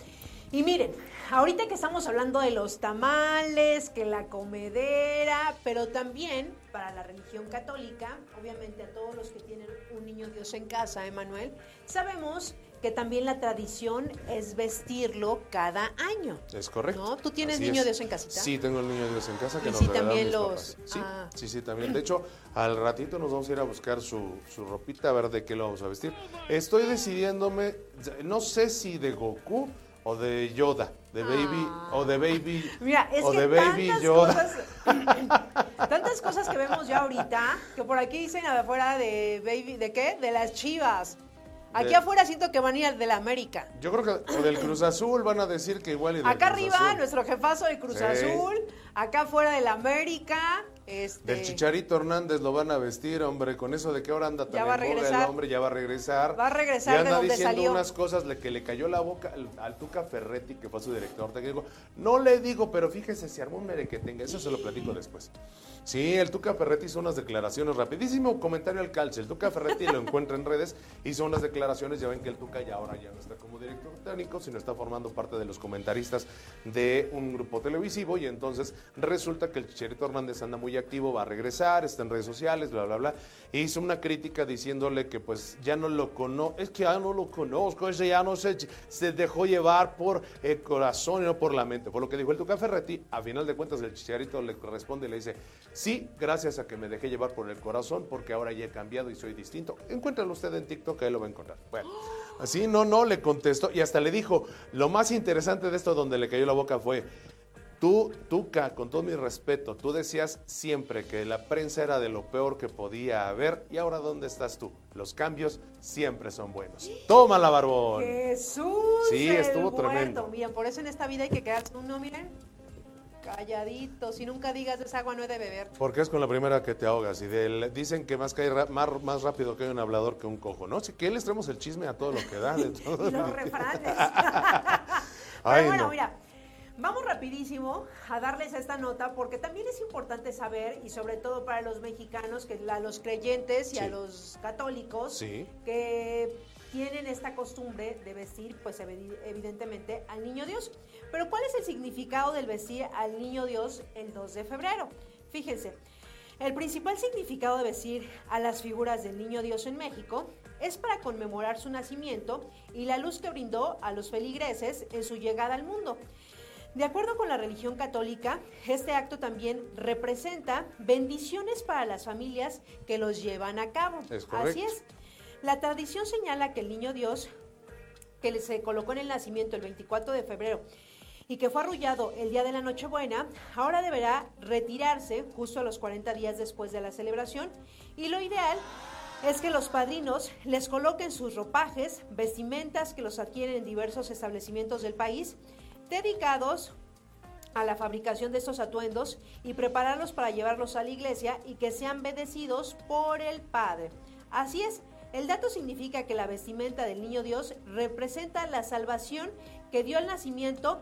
Y miren, ahorita que estamos hablando de los tamales, que la comedera, pero también para la religión católica, obviamente a todos los que tienen un niño Dios en casa, Emanuel, sabemos que también la tradición es vestirlo cada año. Es correcto. ¿No? ¿Tú tienes Así niño es. Dios en casita? Sí, tengo el niño Dios en casa que Y nos sí, también mis los-. Sí, ah. sí, sí, también. De hecho, al ratito nos vamos a ir a buscar su, su ropita a ver de qué lo vamos a vestir. Estoy decidiéndome, no sé si de Goku o de Yoda, de Baby, o de Baby, Mira, es o que de Baby tantas Yoda. cosas, [LAUGHS] tantas cosas que vemos ya ahorita, que por aquí dicen afuera de Baby, ¿de qué? De las chivas. Aquí De- afuera siento que van a ir al de la América. Yo creo que o del Cruz Azul van a decir que igual y del Acá Cruz arriba, Azul. nuestro jefazo de Cruz Sí. Azul. Acá afuera de la América. Este, Del Chicharito Hernández lo van a vestir, hombre, con eso de que ahora anda tan Ya el hombre, ya va a regresar. Va a regresar Y anda donde diciendo salió. unas cosas le- que le cayó la boca al, al Tuca Ferretti, que fue su director técnico. No le digo, pero fíjese, se armó un merequetengue, eso se lo platico después. Sí, el Tuca Ferretti hizo unas declaraciones, rapidísimo comentario al calce. El Tuca Ferretti lo encuentra en redes, hizo unas declaraciones, ya ven que el Tuca ya ahora ya no está como director técnico, sino está formando parte de los comentaristas de un grupo televisivo y entonces resulta que el Chicharito Hernández anda muy activo, va a regresar, está en redes sociales, bla, bla, bla. E hizo una crítica diciéndole que pues ya no lo conozco, es que ya no lo conozco, ese ya no se, se dejó llevar por el corazón y no por la mente. Fue lo que dijo el Tuca Ferretti. A final de cuentas el Chicharito le responde y le dice, sí, gracias a que me dejé llevar por el corazón porque ahora ya he cambiado y soy distinto. Encuéntralo usted en TikTok, ahí lo va a encontrar. Bueno, así no, no, le contestó y hasta le dijo, lo más interesante de esto donde le cayó la boca fue, Tú, Tuca, con todo mi respeto, tú decías siempre que la prensa era de lo peor que podía haber y ahora ¿dónde estás tú? Los cambios siempre son buenos. Tómala, barbón. Jesús. Sí, estuvo muerto. tremendo. Miren, por eso en esta vida hay que quedarse uno, miren, calladito. Si nunca digas esa agua no he de beber. Porque es con la primera que te ahogas y del- dicen que más, cae ra- más, más rápido que un hablador que un cojo, ¿no? Así que les traemos el chisme a todo lo que da. De [LAUGHS] todo. y los refranes. [LAUGHS] Ay, Pero bueno, no. mira, vamos rapidísimo a darles esta nota porque también es importante saber y sobre todo para los mexicanos, que a los creyentes y a los católicos, Sí. que tienen esta costumbre de vestir, pues evidentemente, al niño Dios. Pero ¿cuál es el significado del vestir al niño Dios el 2 de febrero? Fíjense, el principal significado de vestir a las figuras del niño Dios en México es para conmemorar su nacimiento y la luz que brindó a los feligreses en su llegada al mundo. De acuerdo con la religión católica, este acto también representa bendiciones para las familias que los llevan a cabo. Así es. La tradición señala que el niño Dios, que se colocó en el nacimiento el 24 de febrero y que fue arrullado el día de la Nochebuena, ahora deberá retirarse justo a los 40 días después de la celebración y lo ideal es que los padrinos les coloquen sus ropajes, vestimentas que los adquieren en diversos establecimientos del país dedicados a la fabricación de estos atuendos y prepararlos para llevarlos a la iglesia y que sean bendecidos por el Padre. Así es, el dato significa que la vestimenta del niño Dios representa la salvación que dio el nacimiento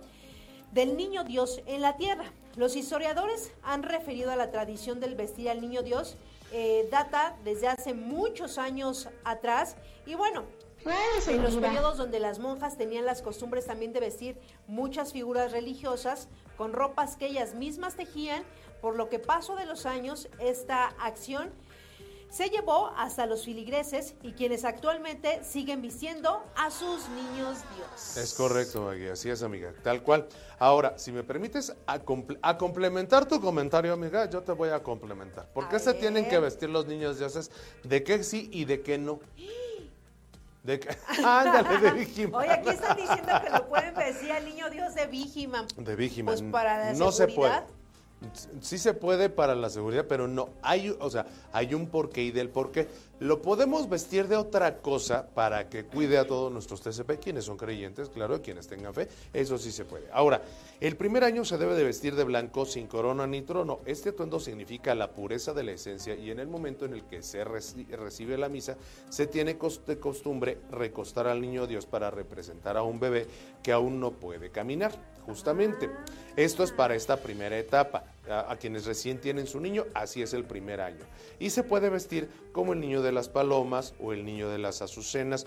del niño Dios en la tierra. Los historiadores han referido a la tradición del vestir al niño Dios, eh, data desde hace muchos años atrás y bueno, en los periodos donde las monjas tenían las costumbres también de vestir muchas figuras religiosas con ropas que ellas mismas tejían, por lo que paso de los años esta acción se llevó hasta los filigreses y quienes actualmente siguen vistiendo a sus niños Dios. Es correcto, Maggie, así es, amiga, tal cual. Ahora, si me permites a, complementar tu comentario, amiga, yo te voy a complementar. ¿Por qué se tienen que vestir los niños dioses? ¿De qué sí y de qué no? De [LAUGHS] Ándale, de Vigiman. Oye, aquí están diciendo que lo pueden vestir al niño Dios de Vigiman. De Vigiman. Pues para la no se puede. Sí se puede para la seguridad, pero no hay, o sea, hay un porqué y del porqué. Lo podemos vestir de otra cosa para que cuide a todos nuestros TCP, quienes son creyentes, claro, quienes tengan fe, eso sí se puede. Ahora, el primer año se debe de vestir de blanco sin corona ni trono. Este atuendo significa la pureza de la esencia y en el momento en el que se recibe la misa, se tiene de costumbre recostar al niño Dios para representar a un bebé que aún no puede caminar, justamente. Esto es para esta primera etapa a, quienes recién tienen su niño, así es el primer año. Y se puede vestir como el niño de las palomas o el niño de las azucenas,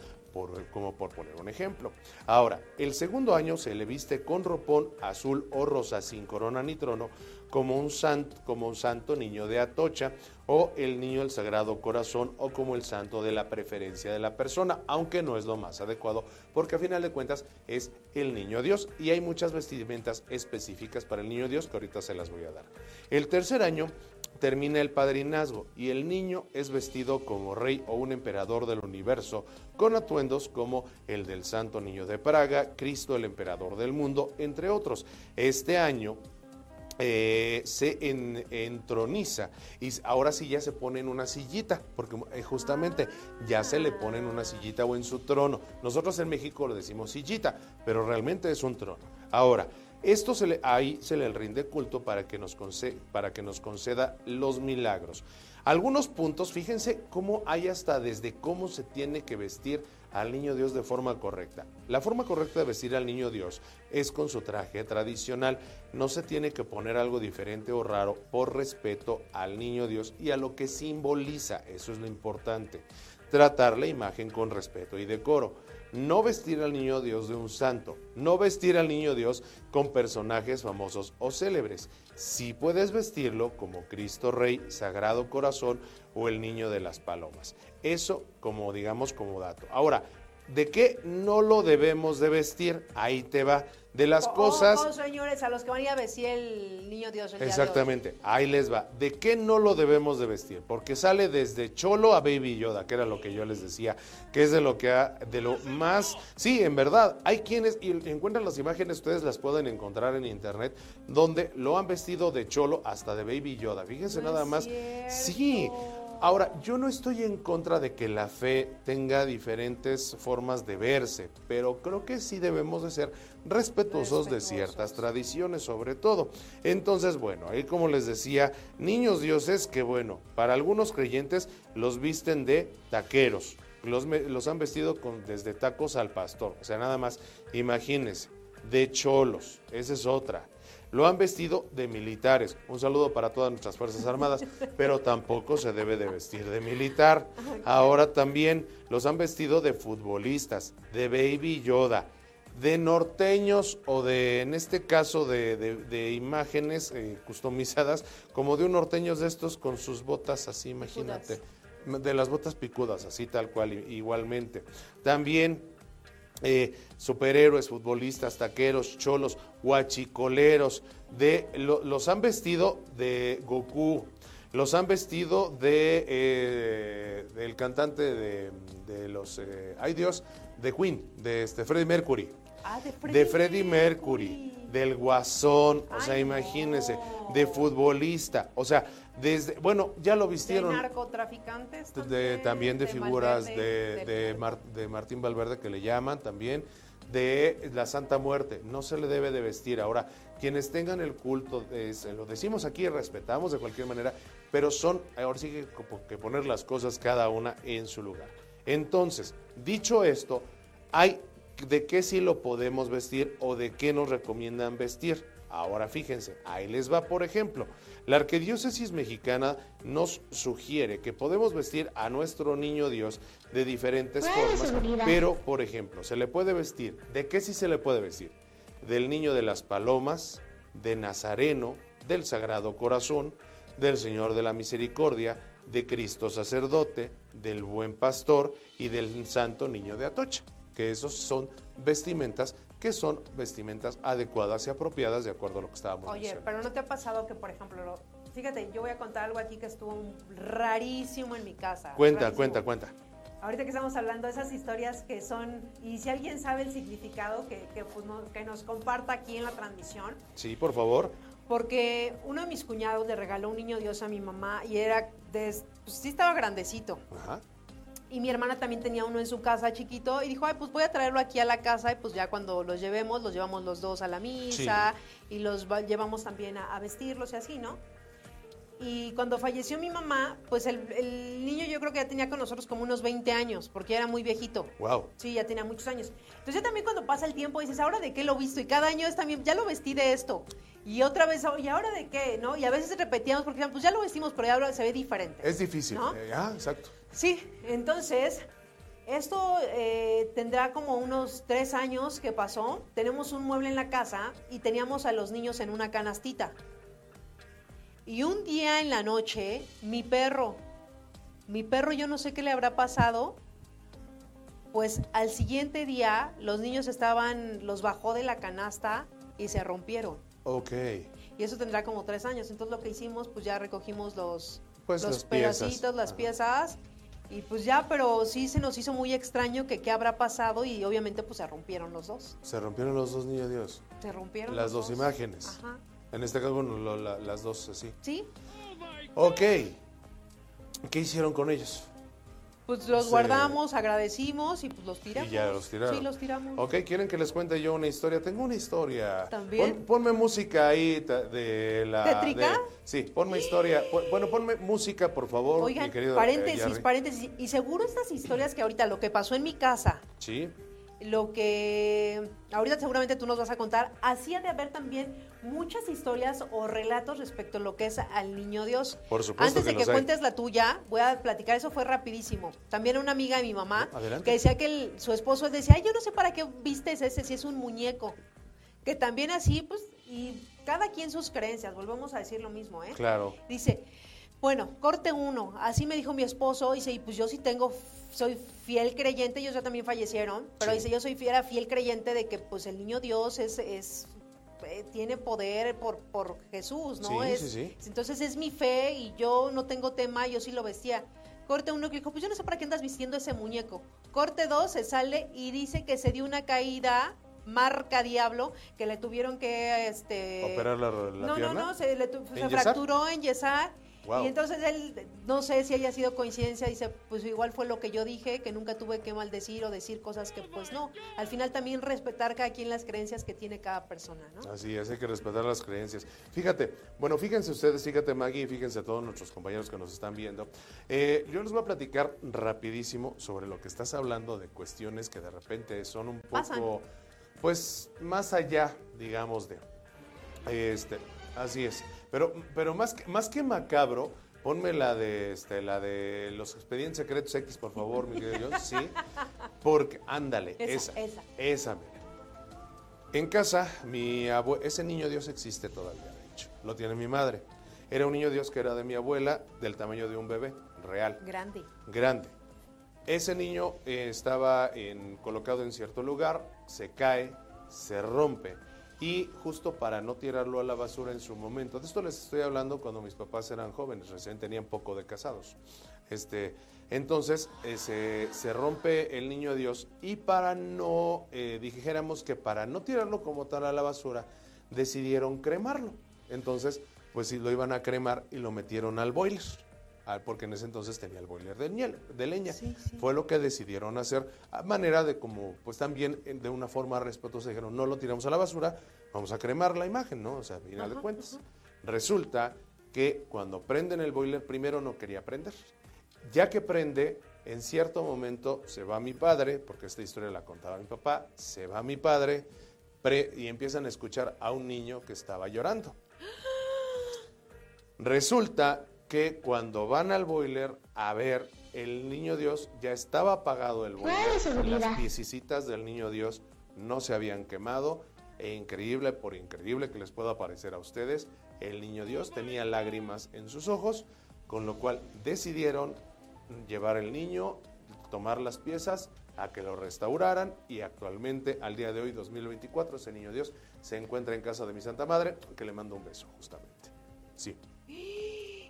como por poner un ejemplo. Ahora, el segundo año se le viste con ropón azul o rosa sin corona ni trono, como un, santo, como un santo niño de Atocha o el niño del Sagrado Corazón o como el santo de la preferencia de la persona, aunque no es lo más adecuado porque a final de cuentas es el niño Dios y hay muchas vestimentas específicas para el niño Dios que ahorita se las voy a dar. El tercer año termina el padrinazgo y el niño es vestido como rey o un emperador del universo, con atuendos como el del Santo Niño de Praga, Cristo el emperador del mundo, entre otros. Este año eh, se entroniza y ahora sí ya se pone en una sillita, porque eh, justamente ya se le pone en una sillita o en su trono. Nosotros en México le decimos sillita, pero realmente es un trono. Ahora, esto se le, ahí se le rinde culto para que, nos para que nos conceda los milagros. Algunos puntos, fíjense cómo hay hasta desde cómo se tiene que vestir al niño Dios de forma correcta. La forma correcta de vestir al niño Dios es con su traje tradicional. No se tiene que poner algo diferente o raro por respeto al niño Dios y a lo que simboliza. Eso es lo importante. Tratar la imagen con respeto y decoro. No vestir al niño Dios de un santo. No vestir al niño Dios con personajes famosos o célebres. Si puedes vestirlo como Cristo Rey, Sagrado Corazón o el Niño de las Palomas. Eso como digamos como dato. Ahora, ¿de qué no lo debemos de vestir? Ahí te va. De las cosas... Oh, señores, a los que van a ir a vestir el niño Dios. exactamente, ahí les va. ¿De qué no lo debemos de vestir? Porque sale desde Cholo a Baby Yoda, que era lo que yo les decía, que es de lo que ha, de lo más... Sí, en verdad, hay quienes, y encuentran las imágenes, ustedes las pueden encontrar en internet, donde lo han vestido de Cholo hasta de Baby Yoda. Fíjense nada más. Sí. Ahora, yo no estoy en contra de que la fe tenga diferentes formas de verse, pero creo que sí debemos de ser respetuosos, de ciertas tradiciones sobre todo. Entonces, bueno, ahí como les decía, niños dioses que bueno, para algunos creyentes los visten de taqueros, los, los han vestido con, desde tacos al pastor, o sea, nada más, imagínense, de cholos, esa es otra lo han vestido de militares. Un saludo para todas nuestras Fuerzas Armadas, [LAUGHS] pero tampoco se debe de vestir de militar. Ahora también los han vestido de futbolistas, de Baby Yoda, de norteños o de, en este caso, de, de- de imágenes eh, customizadas, como de un norteños de estos con sus botas así, imagínate. De las botas picudas, así tal cual, igualmente. También eh, superhéroes, futbolistas, taqueros, cholos, guachicoleros, de, lo- los han vestido de Goku, los han vestido de eh, del cantante de, de los, eh, ay Dios, de Queen, de este Freddie Mercury. Ah, de Freddie, de Freddie Mercury, del Guasón, o sea, imagínense, de futbolista, o sea, desde, bueno, ya lo De vistieron, narcotraficantes de- también. también de, figuras Valverde, de, de, Mar- de Martín Valverde que le llaman también, de la Santa Muerte, no se le debe de vestir. Ahora, quienes tengan el culto, se lo decimos aquí, respetamos de cualquier manera, pero son, ahora sí que, que poner las cosas cada una en su lugar. Entonces, dicho esto, hay de qué sí lo podemos vestir o de qué nos recomiendan vestir. Ahora fíjense, ahí les va, por ejemplo, la Arquidiócesis Mexicana nos sugiere que podemos vestir a nuestro niño Dios de diferentes formas, pero, por ejemplo, se le puede vestir, ¿de qué sí se le puede vestir? Del niño de las palomas, de Nazareno, del Sagrado Corazón, del Señor de la Misericordia, de Cristo sacerdote, del buen pastor y del santo niño de Atocha, que esos son vestimentas que son vestimentas adecuadas y apropiadas de acuerdo a lo que estábamos Oye, mencionando. pero ¿no te ha pasado que, por ejemplo, lo- fíjate, yo voy a contar algo aquí que estuvo rarísimo en mi casa? Cuenta, rarísimo. cuenta, cuenta. Ahorita que estamos hablando de esas historias que son, y si alguien sabe el significado, que, que, pues, no- que nos comparta aquí en la transmisión, Sí, por favor. porque uno de mis cuñados le regaló un niño Dios a mi mamá y era, pues sí estaba grandecito. Ajá. Y mi hermana también tenía uno en su casa chiquito y dijo, ay, pues voy a traerlo aquí a la casa y pues ya cuando los llevemos, los llevamos los dos a la misa y los va- llevamos también a, a vestirlos y así, ¿no? Y cuando falleció mi mamá, pues el, el niño yo creo que ya tenía con nosotros como unos 20 años, porque ya era muy viejito. Wow. Sí, ya tenía muchos años. Entonces ya también cuando pasa el tiempo dices, ¿ahora de qué lo he visto? Y cada año es también, ya lo vestí de esto. Y otra vez, ¿y ahora de qué? ¿No? Y a veces repetíamos porque pues ya lo vestimos, pero ya se ve diferente. Es difícil. ¿No? Eh, ah, exacto. Sí, entonces, esto eh, tendrá como unos tres años que pasó. Tenemos un mueble en la casa y teníamos a los niños en una canastita. Y un día en la noche, mi perro, mi perro yo no sé qué le habrá pasado, pues al siguiente día los niños estaban, los bajó de la canasta y se rompieron. Ok. Y eso tendrá como tres años. Entonces lo que hicimos, pues ya recogimos los, Pues los piezas. pedacitos, las Ajá. piezas. Y pues ya, pero sí se nos hizo muy extraño que qué habrá pasado y obviamente pues se rompieron los dos. Se rompieron los dos niños Dios. Se rompieron Las los dos imágenes. Ajá. En este caso, bueno, lo- la- las dos así. Sí, Ok. ¿Qué hicieron con ellos? Pues los Se- guardamos, agradecimos y pues los tiramos. Y ya los tiraron. Sí, los tiramos. Ok, ¿quieren que les cuente yo una historia? Tengo una historia. ¿También? Pon- ponme música ahí de la... ¿Tétrica? de- sí, ponme historia. Pon- bueno, ponme música, por favor, Oigan, mi querido paréntesis, paréntesis. Y seguro estas historias que ahorita, lo que pasó en mi casa, Sí, lo que ahorita seguramente tú nos vas a contar, hacía de haber también muchas historias o relatos respecto a lo que es al niño Dios. Por supuesto Antes de que hay. cuentes la tuya, voy a platicar, eso fue rapidísimo. También una amiga de mi mamá Adelante. que decía que el- su esposo decía, Ay, yo no sé para qué vistes ese si es un muñeco. Que también así, pues, y cada quien sus creencias, volvemos a decir lo mismo, ¿eh? claro. Dice, bueno, corte uno, así me dijo mi esposo, dice, y pues yo sí tengo, soy fiel creyente, ellos ya también fallecieron, pero Sí. dice, yo soy fiel, era fiel creyente de que pues el niño Dios es, es eh, tiene poder por, por Jesús, ¿no? Sí, es, sí, sí. Entonces es mi fe y yo no tengo tema, yo sí lo vestía. Corte uno que dijo, pues yo no sé para qué andas vistiendo ese muñeco. Corte dos, se sale y dice que se dio una caída marca diablo que le tuvieron que este ¿Operar la, la no, pierna? no, no, se, le tu- se ¿Enyesar? fracturó en yesar. Wow. Y entonces él, no sé si haya sido coincidencia, dice, pues igual fue lo que yo dije, que nunca tuve que maldecir o decir cosas que pues no. Al final también respetar cada quien las creencias que tiene cada persona, ¿no? Así es, hay que respetar las creencias. Fíjate, bueno, fíjense ustedes, fíjate Maggie y fíjense a todos nuestros compañeros que nos están viendo. Eh, yo les voy a platicar rapidísimo sobre lo que estás hablando de cuestiones que de repente son un poco, Pasan. pues, más allá, digamos, de... Este, así es. Pero, pero más, que, más que macabro, ponme la de, este, la de los expedientes secretos X, por favor, mi querido John. Sí. Porque, ándale, Esa, esa. esa. Esa. En casa, mi abue- ese niño Dios existe todavía, de hecho. Lo tiene mi madre. Era un niño Dios que era de mi abuela, del tamaño de un bebé, real Grande. grande. Ese niño eh, estaba en- colocado en cierto lugar, se cae, se rompe y justo para no tirarlo a la basura en su momento, de esto les estoy hablando cuando mis papás eran jóvenes, recién tenían poco de casados. Este, entonces eh, se, se rompe el niño Dios y para no, eh, dijéramos que para no tirarlo como tal a la basura, decidieron cremarlo. Entonces, pues sí lo iban a cremar y lo metieron al boiler. Ah, porque en ese entonces tenía el boiler de, leña. Sí, sí. Fue lo que decidieron hacer a manera de como, pues también de una forma respetuosa dijeron, no lo tiramos a la basura, vamos a cremar la imagen, ¿no? O sea, a final de Ajá, cuentas. Resulta que cuando prenden el boiler, primero no quería prender. Ya que prende, en cierto momento se va mi padre, porque esta historia la contaba mi papá, se va mi padre pre- y empiezan a escuchar a un niño que estaba llorando. [GASPS] Resulta que cuando van al boiler a ver, el niño Dios ya estaba apagado el boiler. Las piececitas del niño Dios no se habían quemado. E increíble, por increíble que les pueda parecer a ustedes, el niño Dios tenía lágrimas en sus ojos, con lo cual decidieron llevar el niño, tomar las piezas, a que lo restauraran y actualmente, al día de hoy, 2024, ese niño Dios se encuentra en casa de mi Santa Madre, que le mando un beso, justamente. Sí.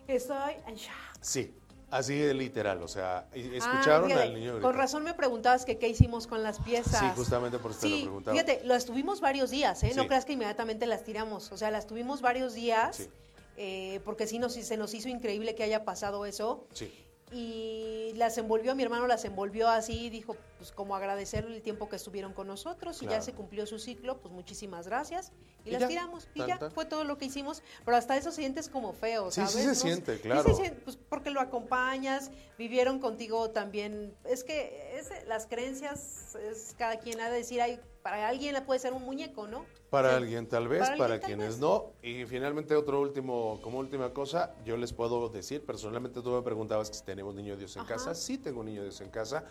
Estoy en shock. Sí, así de literal, o sea, Ah, escucharon fíjate, al niño. Con razón me preguntabas que qué hicimos con las piezas. Sí, justamente por eso te lo preguntaba. fíjate, las tuvimos varios días, ¿eh? No creas que inmediatamente las tiramos. O sea, las tuvimos varios días, Sí. eh, porque sí nos, se nos hizo increíble que haya pasado eso. Sí, Y las envolvió, mi hermano las envolvió así, dijo, pues como agradecer el tiempo que estuvieron con nosotros y ya se cumplió su ciclo, pues muchísimas gracias. Y, Y las ya, tiramos y tan, ya, tan. fue todo lo que hicimos, pero hasta eso sientes como feo, Sí, sí ¿sabes? se ¿No? siente, Sí claro. se siente, pues porque lo acompañas, vivieron contigo también, es que es- las creencias, es cada quien ha de decir, ay, para alguien puede ser un muñeco, ¿no? para Sí. alguien tal vez, Para quienes vez. no. Y finalmente otro último, como última cosa, yo les puedo decir, personalmente tú me preguntabas si tenemos niño Dios en Ajá. casa, sí tengo niño Dios en casa,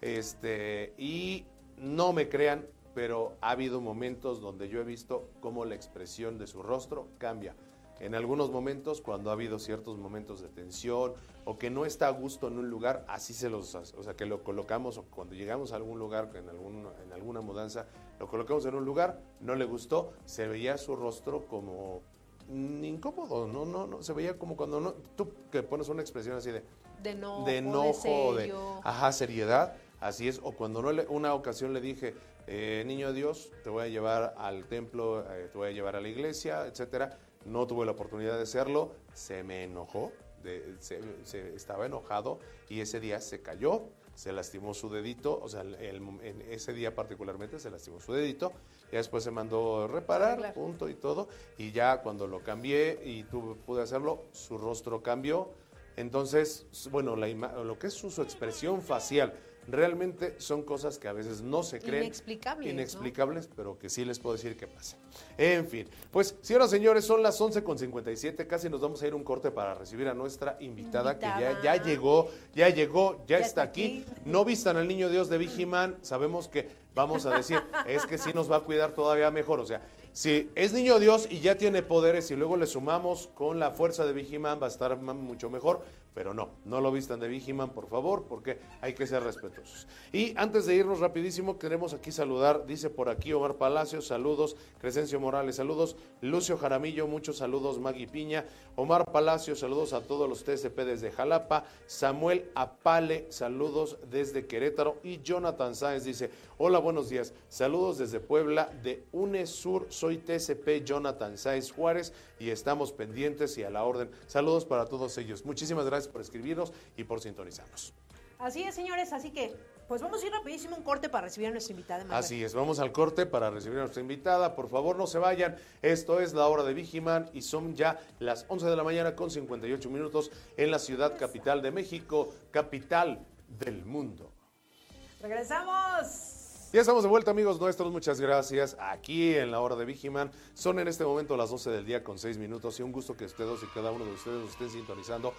este, y no me crean, pero ha habido momentos donde yo he visto cómo la expresión de su rostro cambia. En algunos momentos, cuando ha habido ciertos momentos de tensión o que no está a gusto en un lugar, así se los, o sea, que lo colocamos o cuando llegamos a algún lugar, en, algún, en alguna mudanza, lo colocamos en un lugar, no le gustó, se veía su rostro como incómodo, no, no, no, se veía como cuando no, tú que pones una expresión así de, De enojo, de enojo, de, serio. ajá, seriedad, así es, o cuando no le, una ocasión le dije, eh, niño Dios, te voy a llevar al templo, eh, te voy a llevar a la iglesia, etcétera, no tuve la oportunidad de hacerlo, se me enojó, de- se, se- estaba enojado y ese día se cayó, se lastimó su dedito, o sea, el- en ese día particularmente se lastimó su dedito, y después se mandó reparar, Arreglar. punto y todo, y ya cuando lo cambié y tuve, pude hacerlo, su rostro cambió, entonces, bueno, la lo que es su, su expresión facial, realmente son cosas que a veces no se creen. Inexplicables, ¿no? Inexplicables, pero que sí les puedo decir qué pasa. En fin, pues, señoras y señores, son las 11.57, casi nos vamos a ir un corte para recibir a nuestra invitada, que ya, ya llegó, ya llegó, ya, Ya está aquí. aquí. No vistan al niño Dios de Vigiman, sabemos que vamos a decir, [LAUGHS] es que sí nos va a cuidar todavía mejor, o sea, si es niño Dios y ya tiene poderes y luego le sumamos con la fuerza de Vigiman va a estar mucho mejor, pero no, no lo vistan de Vigiman, por favor, porque hay que ser respetuosos. Y antes de irnos rapidísimo, queremos aquí saludar, dice por aquí Omar Palacios, saludos, Crescencio Morales, saludos, Lucio Jaramillo, muchos saludos, Magui Piña, Omar Palacios, saludos a todos los TSP desde Jalapa, Samuel Apale, saludos desde Querétaro. Y Jonathan Sáenz dice, hola, buenos días, saludos desde Puebla de UNESUR, soy TSP Jonathan Sáenz Juárez y estamos pendientes y a la orden. Saludos para todos ellos. Muchísimas gracias por escribirnos y por sintonizarnos. Así es, señores, así que, pues vamos a ir rapidísimo un corte para recibir a nuestra invitada. Manuel. Así es, vamos al corte para recibir a nuestra invitada. Por favor, no se vayan. Esto es la hora de Vigiman y son ya las 11 de la mañana con 58 minutos en la ciudad capital de México, capital del mundo. Regresamos. Ya estamos de vuelta, amigos nuestros. Muchas gracias. Aquí en la hora de Vigiman. Son en este momento las 12 del día con 6 minutos. Y un gusto que ustedes y cada uno de ustedes nos estén sintonizando.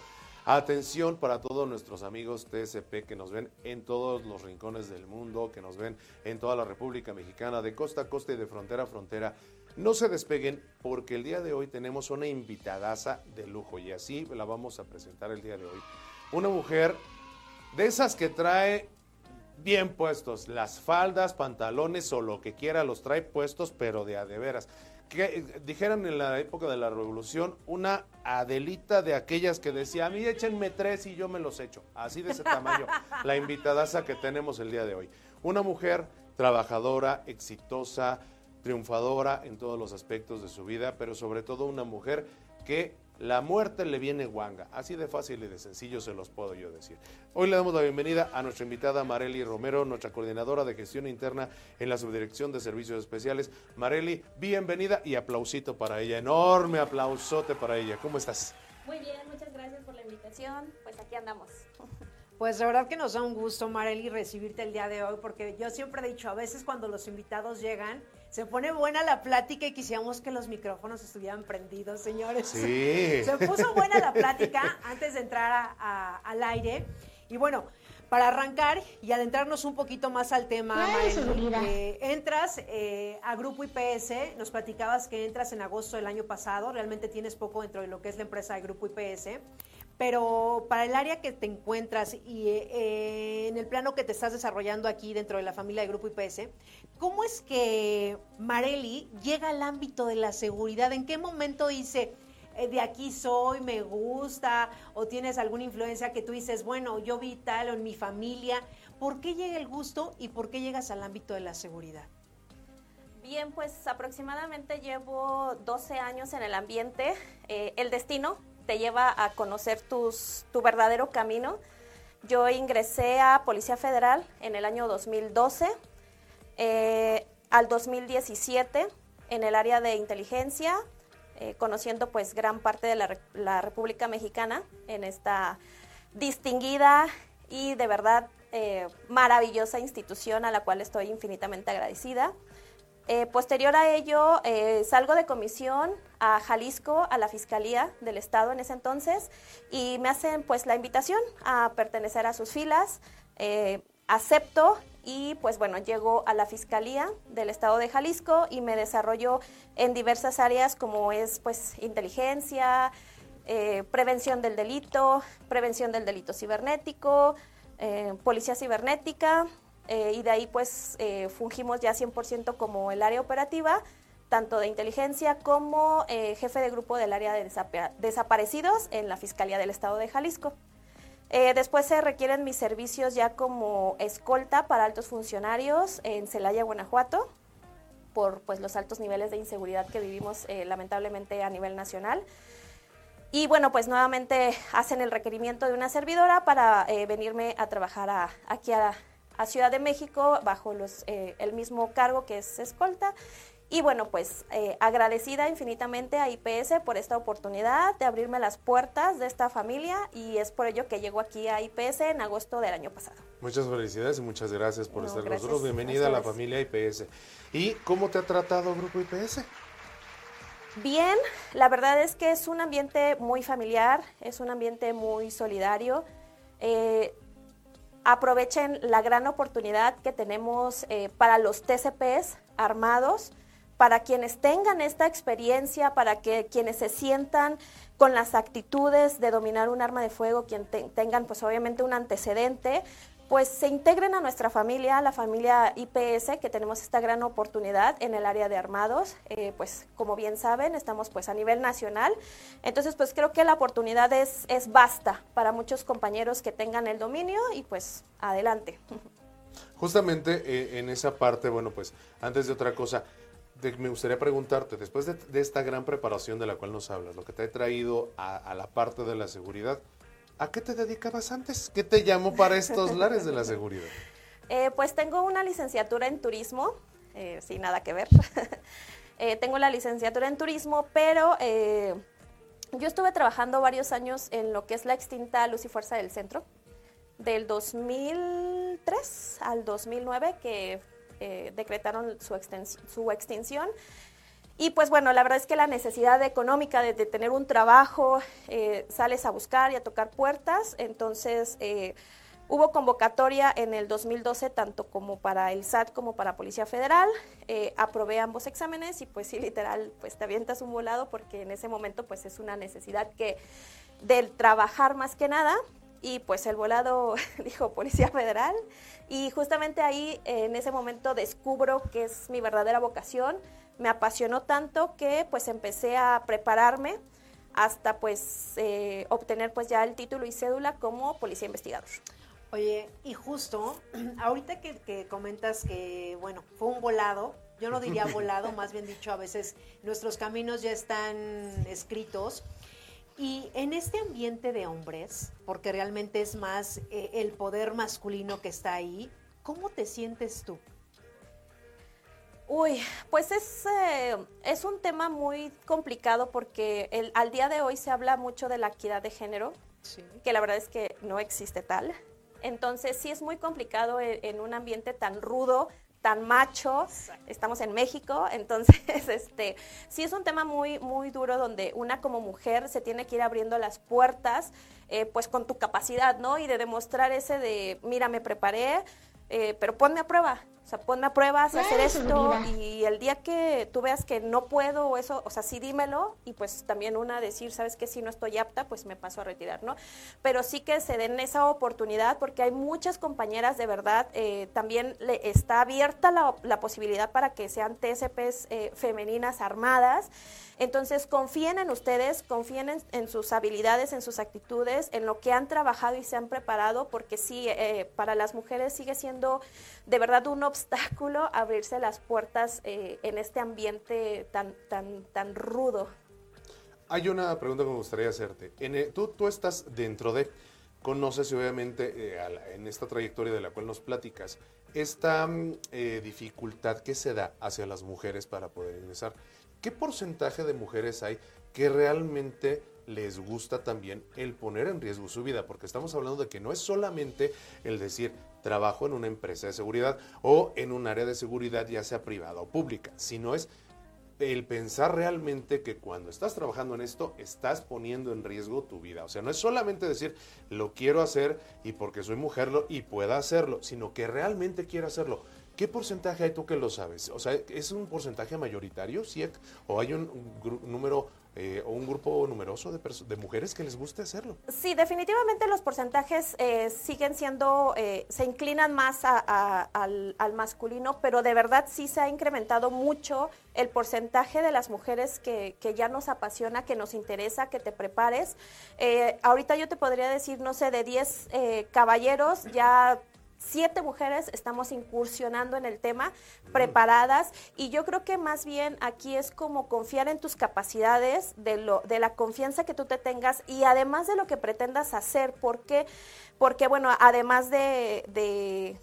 Atención para todos nuestros amigos TSP que nos ven en todos los rincones del mundo, que nos ven en toda la República Mexicana, de costa a costa y de frontera a frontera. No se despeguen porque el día de hoy tenemos una invitadaza de lujo y así la vamos a presentar el día de hoy. Una mujer de esas que trae bien puestos, las faldas, pantalones o lo que quiera los trae puestos, pero de a de veras. Que eh, dijeran en la época de la revolución, una Adelita de aquellas que decía, a mí échenme tres y yo me los echo. Así de ese tamaño, [LAUGHS] la invitadaza que tenemos el día de hoy. Una mujer trabajadora, exitosa, triunfadora en todos los aspectos de su vida, pero sobre todo una mujer que la muerte le viene guanga. Así de fácil y de sencillo se los puedo yo decir. Hoy le damos la bienvenida a nuestra invitada Marely Romero, nuestra coordinadora de gestión interna en la Subdirección de Servicios Especiales. Marely, bienvenida y aplausito para ella. Enorme aplausote para ella. ¿Cómo estás? Muy bien, muchas gracias por la invitación. Pues aquí andamos. Pues de verdad que nos da un gusto, Marely, recibirte el día de hoy, porque yo siempre he dicho, a veces cuando los invitados llegan, se pone buena la plática y quisiéramos que los micrófonos estuvieran prendidos, señores. Sí. [LAUGHS] Se puso buena la plática antes de entrar a- a- al aire. Y bueno, para arrancar y adentrarnos un poquito más al tema, Marely, eh, entras eh, a Grupo IPS, nos platicabas que entras en agosto del año pasado, realmente tienes poco dentro de lo que es la empresa de Grupo IPS, pero para el área que te encuentras y eh, en el plano que te estás desarrollando aquí dentro de la familia de Grupo IPS, ¿cómo es que Marely llega al ámbito de la seguridad? ¿En qué momento dice, eh, de aquí soy, me gusta, o tienes alguna influencia que tú dices, bueno, yo vi tal o en mi familia? ¿Por qué llega el gusto y por qué llegas al ámbito de la seguridad? Bien, pues aproximadamente llevo 12 años en el ambiente. Eh, el destino lleva a conocer tu verdadero camino. Yo ingresé a Policía Federal en el año 2012, eh, al 2017 en el área de inteligencia, eh, conociendo pues gran parte de la, la República Mexicana en esta distinguida y de verdad eh, maravillosa institución a la cual estoy infinitamente agradecida. Eh, posterior a ello, eh, salgo de comisión a Jalisco, a la Fiscalía del Estado en ese entonces, y me hacen pues la invitación a pertenecer a sus filas. Eh, acepto y pues bueno, llego a la Fiscalía del Estado de Jalisco y me desarrollo en diversas áreas como es pues inteligencia, prevención del delito, prevención del delito cibernético, policía cibernética, eh, y de ahí pues eh, fungimos ya 100% como el área operativa, tanto de inteligencia como eh, jefe de grupo del área de desapa- desaparecidos en la Fiscalía del Estado de Jalisco. Eh, después se requieren mis servicios ya como escolta para altos funcionarios en Celaya, Guanajuato, por pues, los altos niveles de inseguridad que vivimos lamentablemente a nivel nacional. Y bueno, pues nuevamente hacen el requerimiento de una servidora para venirme a trabajar a- aquí a, a Ciudad de México bajo los, eh, el mismo cargo que es escolta. Y bueno, pues eh, agradecida infinitamente a IPS por esta oportunidad de abrirme las puertas de esta familia y es por ello que llego aquí a IPS en agosto del año pasado. Muchas felicidades y muchas gracias por No, estar con gracias nosotros. Bienvenida a la familia IPS. ¿Y cómo te ha tratado Grupo IPS? Bien, la verdad es que es un ambiente muy familiar, es un ambiente muy solidario. Eh, aprovechen la gran oportunidad que tenemos eh, para los TCPs armados, para quienes tengan esta experiencia, para que quienes se sientan con las actitudes de dominar un arma de fuego, quien te- tengan pues obviamente un antecedente, pues se integren a nuestra familia, la familia IPS, que tenemos esta gran oportunidad en el área de armados. Eh, pues como bien saben, estamos pues a nivel nacional. Entonces pues creo que la oportunidad es, es vasta para muchos compañeros que tengan el dominio y pues adelante. Justamente eh, en esa parte, bueno, pues antes de otra cosa, me gustaría preguntarte, después de, esta gran preparación de la cual nos hablas, lo que te ha traído a, a la parte de la seguridad, ¿a qué te dedicabas antes? ¿Qué te llamó para estos [LAUGHS] lares de la seguridad? Eh, pues tengo una licenciatura en turismo, eh, sin nada que ver. [LAUGHS] Eh, tengo la licenciatura en turismo, pero eh, yo estuve trabajando varios años en lo que es la extinta Luz y Fuerza del Centro, del 2003 al 2009, que decretaron su, su extinción. Y pues bueno, la verdad es que la necesidad económica de, tener un trabajo, eh, sales a buscar y a tocar puertas, entonces eh, hubo convocatoria en el 2012 tanto como para el SAT como para Policía Federal, eh, aprobé ambos exámenes y pues sí, literal, pues te avientas un volado porque en ese momento pues es una necesidad que del trabajar más que nada, y pues el volado [LAUGHS] dijo Policía Federal. Y justamente ahí en ese momento descubro que es mi verdadera vocación, me apasionó tanto que pues empecé a prepararme hasta pues eh, obtener pues ya el título y cédula como policía investigador. Oye, y justo, [CLEARS THROAT] ahorita que, comentas que, bueno, fue un volado, yo no diría [LAUGHS] volado, más bien dicho, a veces nuestros caminos ya están escritos. Y en este ambiente de hombres, porque realmente es más eh, el poder masculino que está ahí, ¿cómo te sientes tú? Uy, pues es, eh, es un tema muy complicado porque el, al día de hoy se habla mucho de la equidad de género, que la verdad es que no existe tal. Entonces sí es muy complicado en, un ambiente tan rudo, tan macho. Estamos en México, [LAUGHS] entonces este sí es un tema muy muy duro donde una como mujer se tiene que ir abriendo las puertas, eh, pues con tu capacidad, ¿no? Y de demostrar ese de, mira, me preparé, eh, pero ponme a prueba. O sea, ponme a prueba, hacer esto y el día que tú veas que no puedo o eso, o sea, sí dímelo y pues también una decir, sabes que si no estoy apta, pues me paso a retirar, ¿no? Pero sí que se den esa oportunidad porque hay muchas compañeras de verdad, eh, también le está abierta la, la, posibilidad para que sean TSPs eh, femeninas armadas. Entonces, confíen en ustedes, confíen en, sus habilidades, en sus actitudes, en lo que han trabajado y se han preparado, porque sí, eh, para las mujeres sigue siendo de verdad un obstáculo abrirse las puertas eh, en este ambiente tan, tan, tan rudo. Hay una pregunta que me gustaría hacerte. En, tú, tú estás dentro de, conoces obviamente eh, en esta trayectoria de la cual nos platicas, esta mm, dificultad que se da hacia las mujeres para poder ingresar. ¿Qué porcentaje de mujeres hay que realmente les gusta también el poner en riesgo su vida? Porque estamos hablando de que no es solamente el decir trabajo en una empresa de seguridad o en un área de seguridad, ya sea privada o pública, sino es el pensar realmente que cuando estás trabajando en esto estás poniendo en riesgo tu vida. O sea, no es solamente decir lo quiero hacer y porque soy mujer lo, y pueda hacerlo, sino que realmente quiero hacerlo. ¿Qué porcentaje hay tú que lo sabes? O sea, ¿es un porcentaje mayoritario, ¿sí? o hay un, número eh, o un grupo numeroso de, mujeres que les guste hacerlo? Sí, definitivamente los porcentajes eh, siguen siendo, eh, se inclinan más al, masculino, pero de verdad sí se ha incrementado mucho el porcentaje de las mujeres que, que ya nos apasiona, que nos interesa, que te prepares. ahorita yo te podría decir, no sé, de 10 caballeros, ya siete mujeres estamos incursionando en el tema, preparadas, y yo creo que más bien aquí es como confiar en tus capacidades, de, lo, de la confianza que tú te tengas y además de lo que pretendas hacer, porque, porque bueno, además de de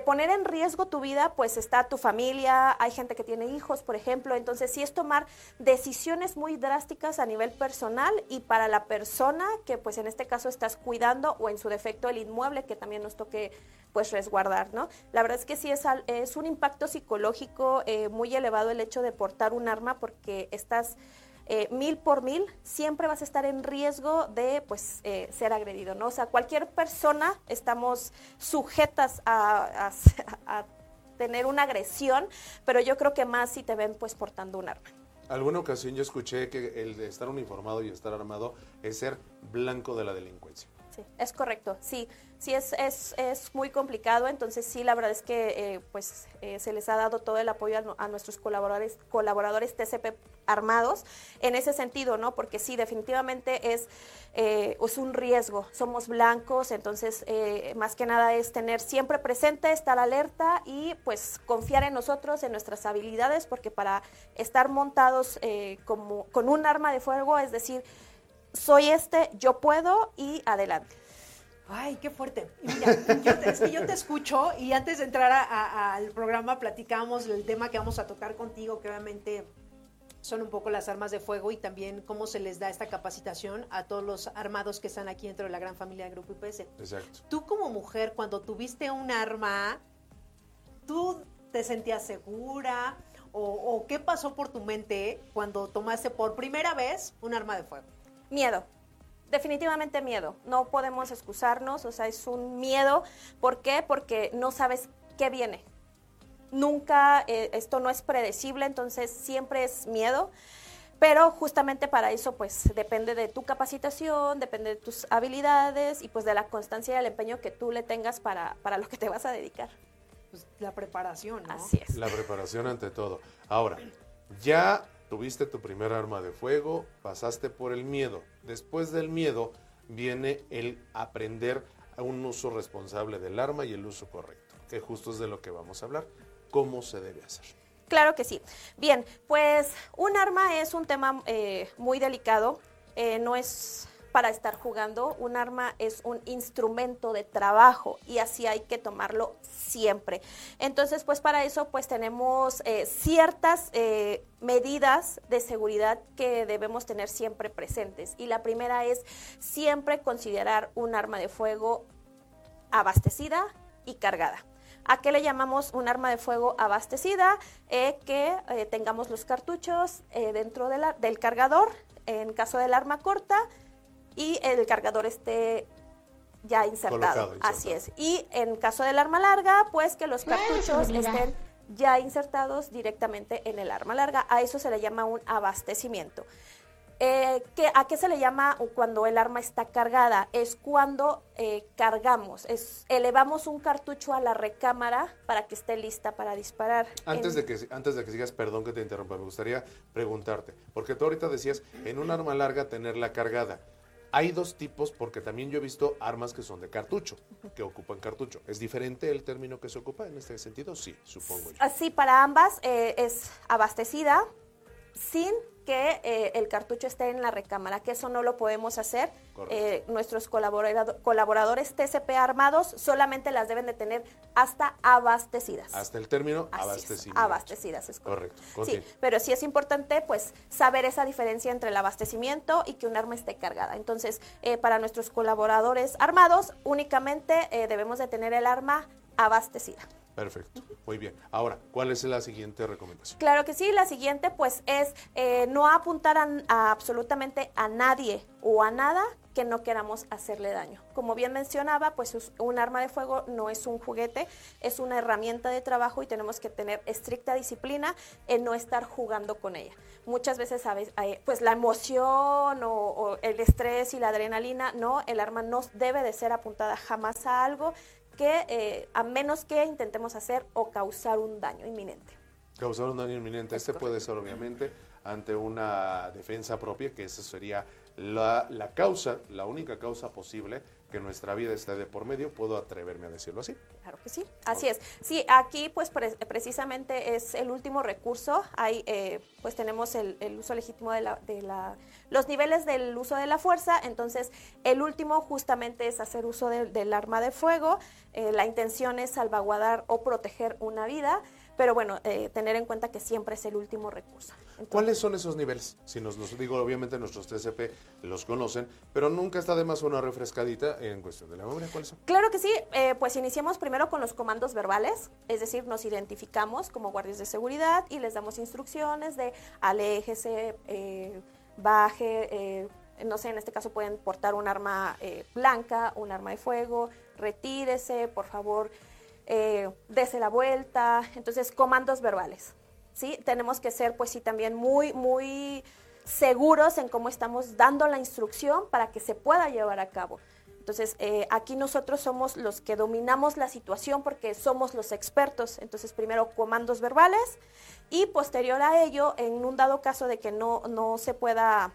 poner en riesgo tu vida, pues está tu familia, hay gente que tiene hijos, por ejemplo, entonces sí es tomar decisiones muy drásticas a nivel personal y para la persona que pues en este caso estás cuidando o en su defecto el inmueble que también nos toque pues resguardar, ¿no? La verdad es que sí es, es un impacto psicológico eh, muy elevado el hecho de portar un arma porque estás eh, mil por mil, siempre vas a estar en riesgo de pues eh, ser agredido, ¿no? O sea, cualquier persona estamos sujetas [LAUGHS] a, tener una agresión, pero yo creo que más si te ven pues portando un arma. Alguna ocasión yo escuché que el de estar uniformado y estar armado es ser blanco de la delincuencia. Sí, es correcto, sí sí es, es, es, muy complicado, entonces sí, la verdad es que eh, pues eh, se les ha dado todo el apoyo a, nuestros colaboradores, colaboradores TCP armados en ese sentido, ¿no? Porque sí, definitivamente es, eh, es un riesgo, somos blancos, entonces más que nada es tener siempre presente, estar alerta y pues confiar en nosotros, en nuestras habilidades, porque para estar montados como, con un arma de fuego, es decir, soy este, yo puedo y adelante. Ay, qué fuerte. Mira, yo te, es que yo te escucho y antes de entrar al programa platicamos el tema que vamos a tocar contigo, que obviamente son un poco las armas de fuego y también cómo se les da esta capacitación a todos los armados que están aquí dentro de la gran familia del Grupo IPS. Exacto. Tú como mujer, cuando tuviste un arma, ¿tú te sentías segura? O, o qué pasó por tu mente cuando tomaste por primera vez un arma de fuego? Miedo. Definitivamente miedo. No podemos excusarnos, o sea, es un miedo. ¿Por qué? Porque no sabes qué viene. Nunca, eh, esto no es predecible, entonces siempre es miedo. Pero justamente para eso, pues depende de tu capacitación, depende de tus habilidades y pues de la constancia y el empeño que tú le tengas para, para lo que te vas a dedicar. Pues la preparación, ¿no? Así es. La preparación ante todo. Ahora, ya tuviste tu primer arma de fuego, pasaste por el miedo. Después del miedo viene el aprender a un uso responsable del arma y el uso correcto, que justo es de lo que vamos a hablar. ¿Cómo se debe hacer? Claro que sí. Bien, pues un arma es un tema eh, muy delicado, eh, no es para estar jugando, un arma es un instrumento de trabajo y así hay que tomarlo siempre. Entonces, pues para eso pues tenemos eh, ciertas eh, medidas de seguridad que debemos tener siempre presentes. Y la primera es siempre considerar un arma de fuego abastecida y cargada. ¿A qué le llamamos un arma de fuego abastecida? Eh, que tengamos los cartuchos dentro del cargador, en caso del arma corta, y el cargador esté ya insertado. Colocado, insertado. Así es. Y en caso del arma larga, pues que los Claro, cartuchos estén ya insertados directamente en el arma larga. A eso se le llama un abastecimiento. Eh, ¿qué- ¿A qué se le llama cuando el arma está cargada? Es cuando eh, cargamos, es, elevamos un cartucho a la recámara para que esté lista para disparar. Antes En- de, que, antes de que sigas, perdón que te interrumpa, me gustaría preguntarte, porque tú ahorita decías, en un arma larga tenerla cargada. Hay dos tipos, porque también yo he visto armas que son de cartucho, que ocupan cartucho. ¿Es diferente el término que se ocupa en este sentido? Sí, supongo yo. Así, para ambas eh, es abastecida sin que eh, el cartucho esté en la recámara, que eso no lo podemos hacer. Correcto. Eh, nuestros colaborado- colaboradores TCP armados solamente las deben de tener hasta abastecidas. Hasta el término Así es, abastecimiento. abastecidas, es Correcto, Sí, continúa. pero sí es importante pues saber esa diferencia entre el abastecimiento y que un arma esté cargada. Entonces, eh, para nuestros colaboradores armados, únicamente eh, debemos de tener el arma abastecida. Perfecto, muy bien. Ahora, ¿cuál es la siguiente recomendación? Claro que sí, la siguiente pues es eh, no apuntar a, absolutamente a nadie o a nada que no queramos hacerle daño. Como bien mencionaba, pues es- un arma de fuego no es un juguete, es una herramienta de trabajo y tenemos que tener estricta disciplina en no estar jugando con ella. Muchas veces. Eh, pues la emoción o, o el estrés y la adrenalina, no, el arma no debe de ser apuntada jamás a algo que eh, a menos que intentemos hacer o causar un daño inminente. Causar un daño inminente. Este puede ser obviamente ante una defensa propia, que esa sería la, la causa, la única causa posible que nuestra vida esté de por medio, puedo atreverme a decirlo así. Claro que sí, así es. Sí, aquí pues pre- precisamente es el último recurso. Hay, eh, pues tenemos el, el uso legítimo de la, de la, los niveles del uso de la fuerza. Entonces, el último justamente es hacer uso de- del arma de fuego. Eh, la intención es salvaguardar o proteger una vida, pero bueno, eh, tener en cuenta que siempre es el último recurso. Entonces, ¿Cuáles son esos niveles? Si nos los digo, obviamente nuestros TCP los conocen, pero nunca está de más una refrescadita en cuestión de la memoria. ¿Cuáles son? Claro que sí, eh, pues iniciamos primero con los comandos verbales, es decir, nos identificamos como guardias de seguridad y les damos instrucciones de aléjese, eh, baje, eh, no sé, en este caso pueden portar un arma eh, blanca, un arma de fuego, retírese, por favor, eh, dese la vuelta, entonces comandos verbales, ¿sí? Tenemos que ser pues sí también muy, muy seguros en cómo estamos dando la instrucción para que se pueda llevar a cabo. Entonces, eh, aquí nosotros somos los que dominamos la situación porque somos los expertos. Entonces, primero comandos verbales y posterior a ello, en un dado caso de que no, no se pueda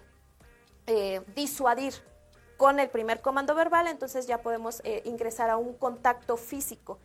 eh, disuadir con el primer comando verbal, entonces ya podemos eh, ingresar a un contacto físico.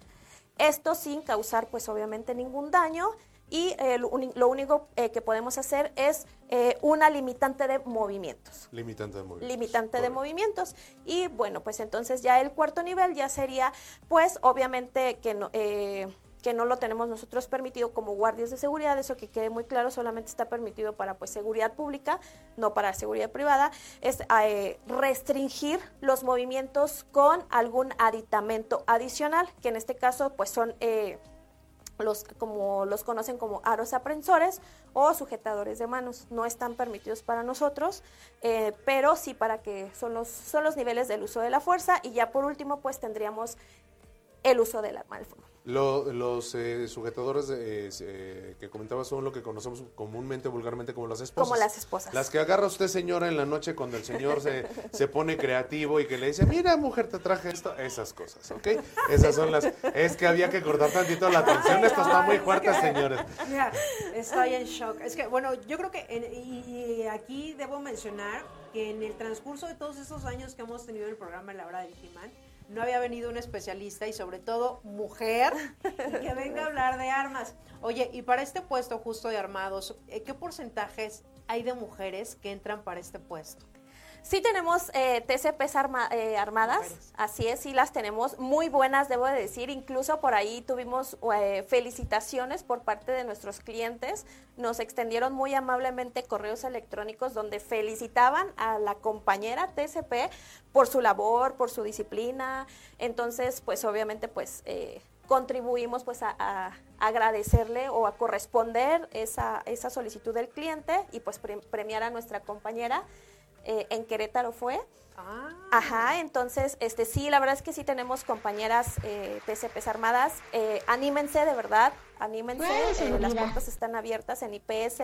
Esto sin causar, pues obviamente, ningún daño y eh, lo, único eh, que podemos hacer es eh, una limitante de movimientos Limitante de movimiento. limitante de movimientos. Y bueno, pues entonces ya el cuarto nivel ya sería, pues obviamente que no, eh, que no lo tenemos nosotros permitido como guardias de seguridad, eso que quede muy claro, solamente está permitido para pues seguridad pública, no para seguridad privada, es eh, restringir los movimientos con algún aditamento adicional, que en este caso pues son... eh, los, como los conocen como aros aprensores o sujetadores de manos. No están permitidos para nosotros, eh, pero sí para que son los, son los niveles del uso de la fuerza. Y ya por último, pues tendríamos el uso del arma fuego. Los eh, sujetadores de, eh, que comentaba son lo que conocemos comúnmente, vulgarmente como las esposas. Como las esposas. Las que agarra usted, señora, en la noche cuando el señor se, [LAUGHS] se pone creativo y que le dice, mira, mujer, te traje esto. Esas cosas, ¿ok? Esas son las... Es que había que cortar tantito la atención. Esto está muy fuerte, señores. Mira, estoy en shock. Es que, bueno, yo creo que, y, aquí debo mencionar que en el transcurso de todos esos años que hemos tenido el programa La Hora del Jimán, no había venido un especialista y sobre todo mujer [LAUGHS] que venga a hablar de armas. Oye, y para este puesto justo de armados, eh, ¿qué porcentajes hay de mujeres que entran para este puesto? Sí tenemos eh, TCPs eh, armadas, así es, sí las tenemos muy buenas, debo de decir. Incluso por ahí tuvimos eh, felicitaciones por parte de nuestros clientes. Nos extendieron muy amablemente correos electrónicos donde felicitaban a la compañera TCP por su labor, por su disciplina. Entonces, pues obviamente, pues contribuimos pues a, agradecerle o a corresponder esa, esa solicitud del cliente y pues premiar a nuestra compañera eh, en Querétaro fue. Ah. Ajá, entonces, este sí, la verdad es que sí tenemos compañeras eh, TCPs armadas. Eh, anímense, de verdad, anímense. Eh, las puertas están abiertas en IPS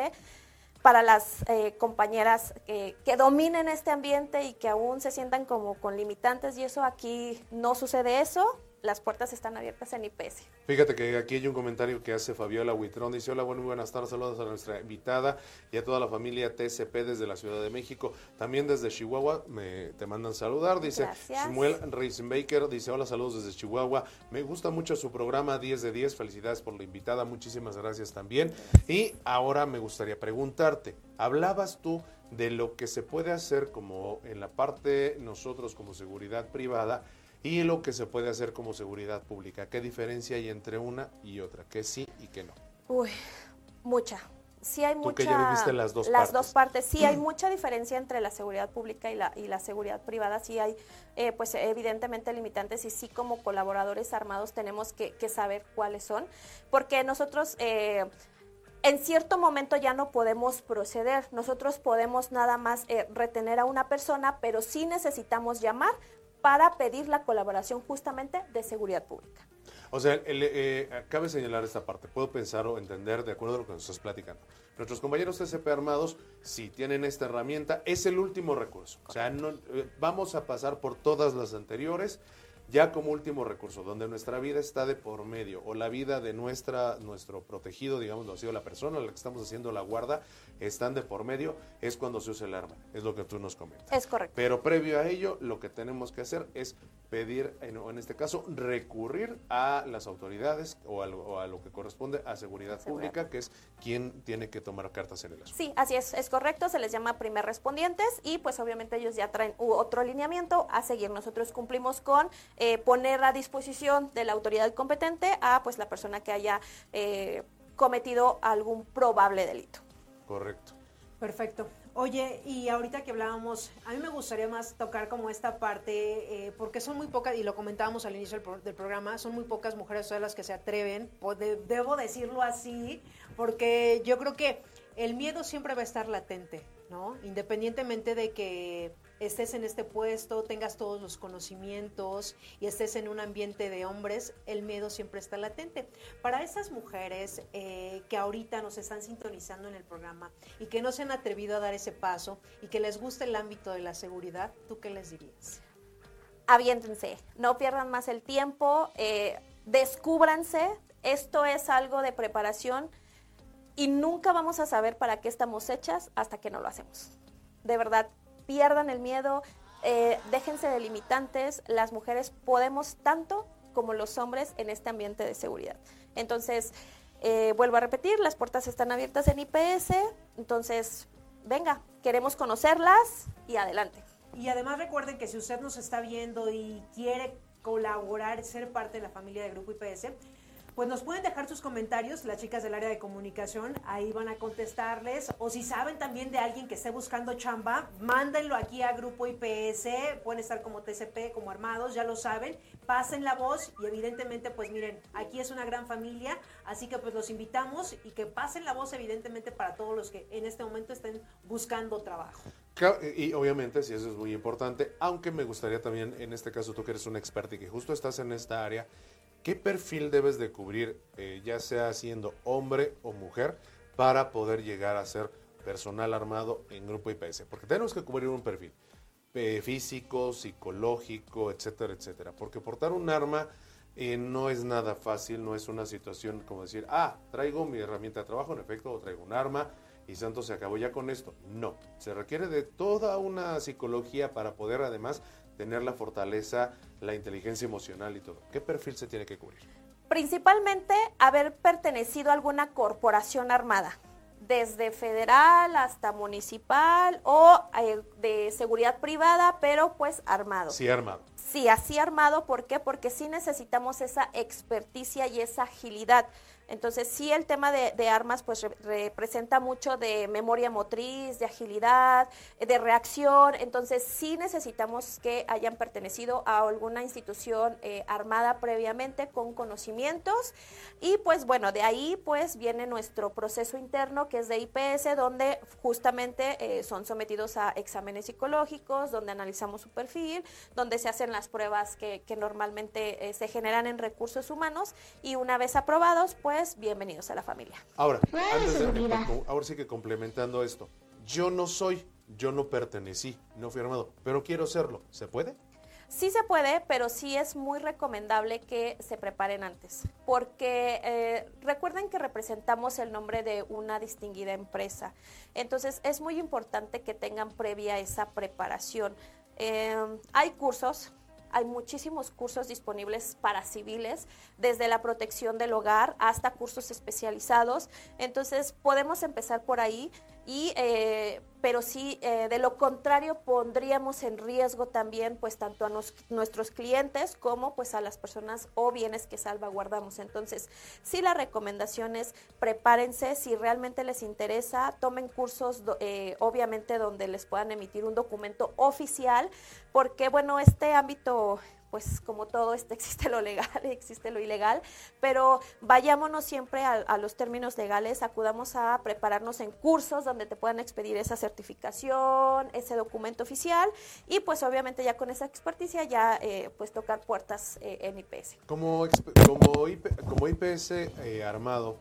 para las compañeras que dominen este ambiente y que aún se sientan como con limitantes y eso aquí no sucede eso las puertas están abiertas en IPS. Fíjate que aquí hay un comentario que hace Fabiola Huitrón. Dice, hola, muy buenas tardes, saludos a nuestra invitada y a toda la familia TCP desde la Ciudad de México. También desde Chihuahua me, te mandan saludar. Dice Samuel Reisenbaker, dice, hola, saludos desde Chihuahua. Me gusta mucho su programa 10 de 10. Felicidades por la invitada. Muchísimas gracias también. Y ahora me gustaría preguntarte, hablabas tú de lo que se puede hacer como en la parte nosotros como seguridad privada y lo que se puede hacer como seguridad pública. ¿Qué diferencia hay entre una y otra? ¿Qué sí y qué no? Uy, mucha. Sí hay Tú mucha. Que ya viviste las dos las partes. dos partes. Sí hay mucha diferencia entre la seguridad pública y la, y la seguridad privada. Sí hay, eh, pues evidentemente limitantes y sí como colaboradores armados tenemos que, saber cuáles son, porque nosotros eh, en cierto momento ya no podemos proceder. Nosotros podemos nada más eh, retener a una persona, pero sí necesitamos llamar para pedir la colaboración justamente de seguridad pública. O sea, eh, cabe señalar esta parte. Puedo pensar o entender de acuerdo a lo que nos estás platicando. Nuestros compañeros TCP armados, si tienen esta herramienta, es el último recurso. O sea, no, eh, vamos a pasar por todas las anteriores ya como último recurso, donde nuestra vida está de por medio, o la vida de nuestra, nuestro protegido, digamos, ha sido la persona a la que estamos haciendo la guarda, están de por medio, es cuando se usa el arma, es lo que tú nos comentas. Es correcto. Pero previo a ello, lo que tenemos que hacer es pedir, en, en este caso, recurrir a las autoridades o a, lo, que corresponde a seguridad, pública, que es quien tiene que tomar cartas en el asunto. Sí, así es, es correcto, se les llama primer respondientes y pues obviamente ellos ya traen otro alineamiento a seguir. Nosotros cumplimos con eh, poner a disposición de la autoridad competente a pues la persona que haya eh, cometido algún probable delito. Correcto. Perfecto. Oye, y ahorita que hablábamos, a mí me gustaría más tocar como esta parte, eh, porque son muy pocas, y lo comentábamos al inicio del, programa, son muy pocas mujeres todas las que se atreven, debo decirlo así, porque yo creo que el miedo siempre va a estar latente, ¿no? Independientemente de que estés en este puesto, tengas todos los conocimientos y estés en un ambiente de hombres, el miedo siempre está latente. Para esas mujeres eh, que ahorita nos están sintonizando en el programa y que no se han atrevido a dar ese paso y que les gusta el ámbito de la seguridad, ¿tú qué les dirías? Aviéntense, no pierdan más el tiempo, eh, descúbranse, esto es algo de preparación y nunca vamos a saber para qué estamos hechas hasta que no lo hacemos. De verdad, pierdan el miedo, eh, déjense de limitantes, las mujeres podemos tanto como los hombres en este ambiente de seguridad. Entonces, eh, vuelvo a repetir, las puertas están abiertas en IPS, entonces, venga, queremos conocerlas y adelante. Y además recuerden que si usted nos está viendo y quiere colaborar, ser parte de la familia de Grupo IPS, pues nos pueden dejar sus comentarios, las chicas del área de comunicación, ahí van a contestarles. O si saben también de alguien que esté buscando chamba, mándenlo aquí a Grupo IPS, pueden estar como TCP, como armados, ya lo saben, pasen la voz y evidentemente, pues miren, aquí es una gran familia, así que pues los invitamos y que pasen la voz evidentemente para todos los que en este momento estén buscando trabajo. Y obviamente, si eso es muy importante, aunque me gustaría también, en este caso tú que eres un experto y que justo estás en esta área, ¿qué perfil debes de cubrir, eh, ya sea siendo hombre o mujer, para poder llegar a ser personal armado en Grupo IPS? Porque tenemos que cubrir un perfil eh, físico, psicológico, etcétera, etcétera. Porque portar un arma eh, no es nada fácil, no es una situación como decir, ah, traigo mi herramienta de trabajo, en efecto, o traigo un arma y santo se acabó ya con esto. No, se requiere de toda una psicología para poder además tener la fortaleza, la inteligencia emocional y todo. ¿Qué perfil se tiene que cubrir? Principalmente haber pertenecido a alguna corporación armada, desde federal hasta municipal o eh, de seguridad privada, pero pues armado. Sí, armado. Sí, así armado, ¿por qué? Porque sí necesitamos esa experticia y esa agilidad. Entonces, sí, el tema de, armas pues representa mucho de memoria motriz, de agilidad, de reacción. Entonces, sí necesitamos que hayan pertenecido a alguna institución eh, armada previamente con conocimientos. Y pues bueno, de ahí pues viene nuestro proceso interno que es de IPS, donde justamente eh, son sometidos a exámenes psicológicos, donde analizamos su perfil, donde se hacen las pruebas que, normalmente eh, se generan en recursos humanos y una vez aprobados, pues bienvenidos a la familia. Ahora, ahora sí que complementando esto, yo no soy, yo no pertenecí, no fui armado, pero quiero serlo, ¿se puede? Sí se puede, pero sí es muy recomendable que se preparen antes, porque eh, recuerden que representamos el nombre de una distinguida empresa, entonces es muy importante que tengan previa esa preparación. Eh, hay cursos, hay muchísimos cursos disponibles para civiles, desde la protección del hogar hasta cursos especializados. Entonces, podemos empezar por ahí y eh, pero sí eh, de lo contrario pondríamos en riesgo también pues tanto a nuestros clientes como pues a las personas o bienes que salvaguardamos. Entonces sí la recomendación es prepárense. Si realmente les interesa tomen cursos eh, obviamente donde les puedan emitir un documento oficial porque bueno este ámbito pues como todo, este, [LAUGHS] existe lo legal, existe lo ilegal, pero vayámonos siempre a, los términos legales, acudamos a prepararnos en cursos donde te puedan expedir esa certificación, ese documento oficial y pues obviamente ya con esa experticia ya eh, pues tocar puertas eh, en IPS. Como, como, como IPS eh, armado,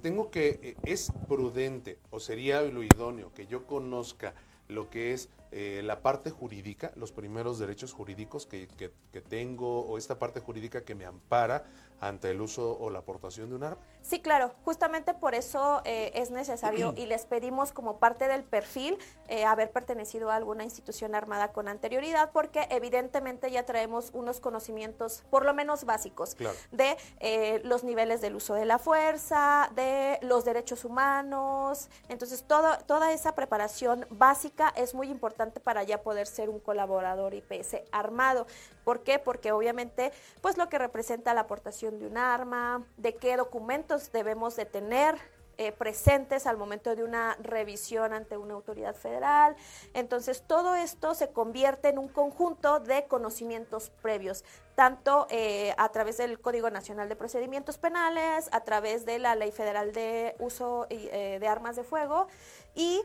tengo que, es prudente o sería lo idóneo que yo conozca lo que es eh, la parte jurídica, los primeros derechos jurídicos que, que, tengo o esta parte jurídica que me ampara ante el uso o la aportación de un arma? Sí, claro, justamente por eso eh, es necesario y les pedimos como parte del perfil eh, haber pertenecido a alguna institución armada con anterioridad, porque evidentemente ya traemos unos conocimientos por lo menos básicos de eh, los niveles del uso de la fuerza, de los derechos humanos. Entonces, todo, toda esa preparación básica es muy importante para ya poder ser un colaborador IPS armado. ¿Por qué? Porque obviamente, pues lo que representa la aportación de un arma, de qué documentos debemos de tener eh, presentes al momento de una revisión ante una autoridad federal. Entonces, todo esto se convierte en un conjunto de conocimientos previos, tanto eh, a través del Código Nacional de Procedimientos Penales, a través de la Ley Federal de Uso eh, de Armas de Fuego y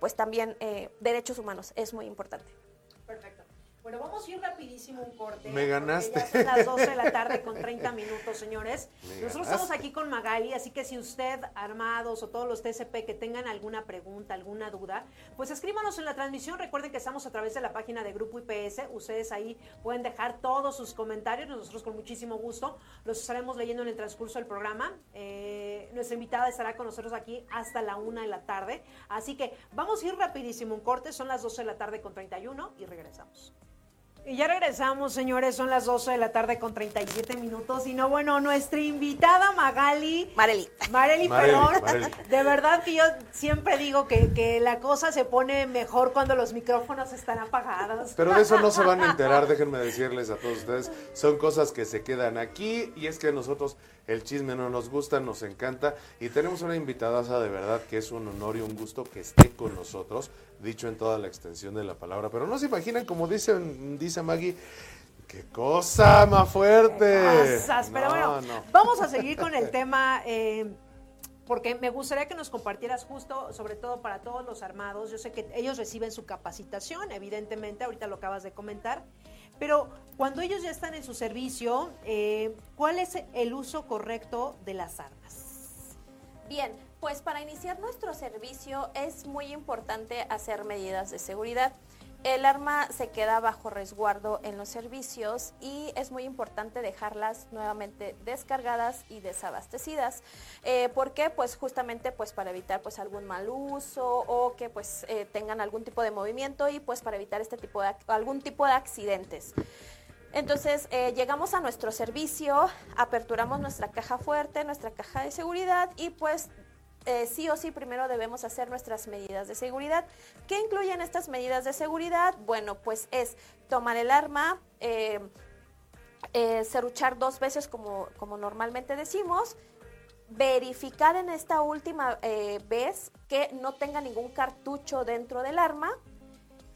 pues también derechos humanos. Es muy importante. Perfecto. Bueno, vamos a ir rapidísimo un corte. Me ganaste. Ya son las 12 de la [LAUGHS] tarde con 30 minutos, señores. Nosotros estamos aquí con Magali, así que si usted, armados o todos los TCP que tengan alguna pregunta, alguna duda, pues escríbanos en la transmisión. Recuerden que estamos a través de la página de Grupo IPS. Ustedes ahí pueden dejar todos sus comentarios. Nosotros con muchísimo gusto los estaremos leyendo en el transcurso del programa. Eh, nuestra invitada estará con nosotros aquí hasta la una de la tarde. Así que vamos a ir rapidísimo un corte. Son las 12 de la tarde con 31 y regresamos. Y ya regresamos, señores, son las 12 de la tarde con 37 minutos. Y no, bueno, nuestra invitada Magali. Mareli. Mareli, perdón. De verdad que yo siempre digo que, que la cosa se pone mejor cuando los micrófonos están apagados. Pero de eso no se van a enterar, déjenme decirles a todos ustedes. Son cosas que se quedan aquí y es que a nosotros el chisme no nos gusta, nos encanta y tenemos una invitada de verdad que es un honor y un gusto que esté con nosotros, dicho en toda la extensión de la palabra. Pero no se imaginan, como dice, dice Maggie, qué cosa más fuerte. Cosas, pero No, bueno, no. vamos a seguir con el tema. eh, porque me gustaría que nos compartieras justo, sobre todo para todos los armados. Yo sé que ellos reciben su capacitación, evidentemente, ahorita lo acabas de comentar, pero cuando ellos ya están en su servicio, eh, ¿cuál es el uso correcto de las armas? Bien, pues para iniciar nuestro servicio es muy importante hacer medidas de seguridad. El arma se queda bajo resguardo en los servicios y es muy importante dejarlas nuevamente descargadas y desabastecidas. Eh, ¿Por qué? Pues justamente pues para evitar pues algún mal uso o que pues eh, tengan algún tipo de movimiento y pues para evitar este tipo de algún tipo de accidentes. Entonces eh, llegamos a nuestro servicio, aperturamos nuestra caja fuerte, nuestra caja de seguridad y pues eh, sí o sí primero debemos hacer nuestras medidas de seguridad. ¿Qué incluyen estas medidas de seguridad? Bueno, pues es tomar el arma, eh, eh, dos veces como, como normalmente decimos, verificar en esta última eh, vez que no tenga ningún cartucho dentro del arma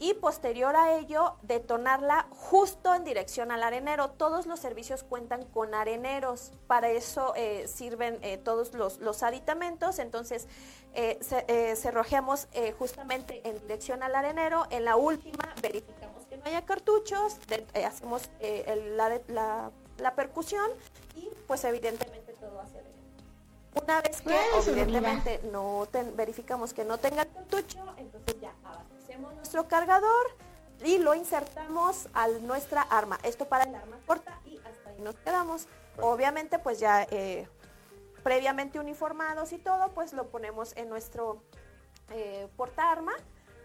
y posterior a ello detonarla justo en dirección al arenero. Todos los servicios cuentan con areneros, para eso eh, sirven eh, todos los, los aditamentos, entonces eh, eh, cerrojemos justamente en dirección al arenero, en la última verificamos que no haya cartuchos, de- hacemos el- la, la- la percusión y pues evidentemente todo hacia adentro. Una vez que evidentemente no ten- verificamos que no tenga cartucho, entonces ya nuestro cargador y lo insertamos a nuestra arma. Esto para el arma corta y hasta ahí nos quedamos. Obviamente pues ya eh, previamente uniformados y todo, pues lo ponemos en nuestro eh, portaarma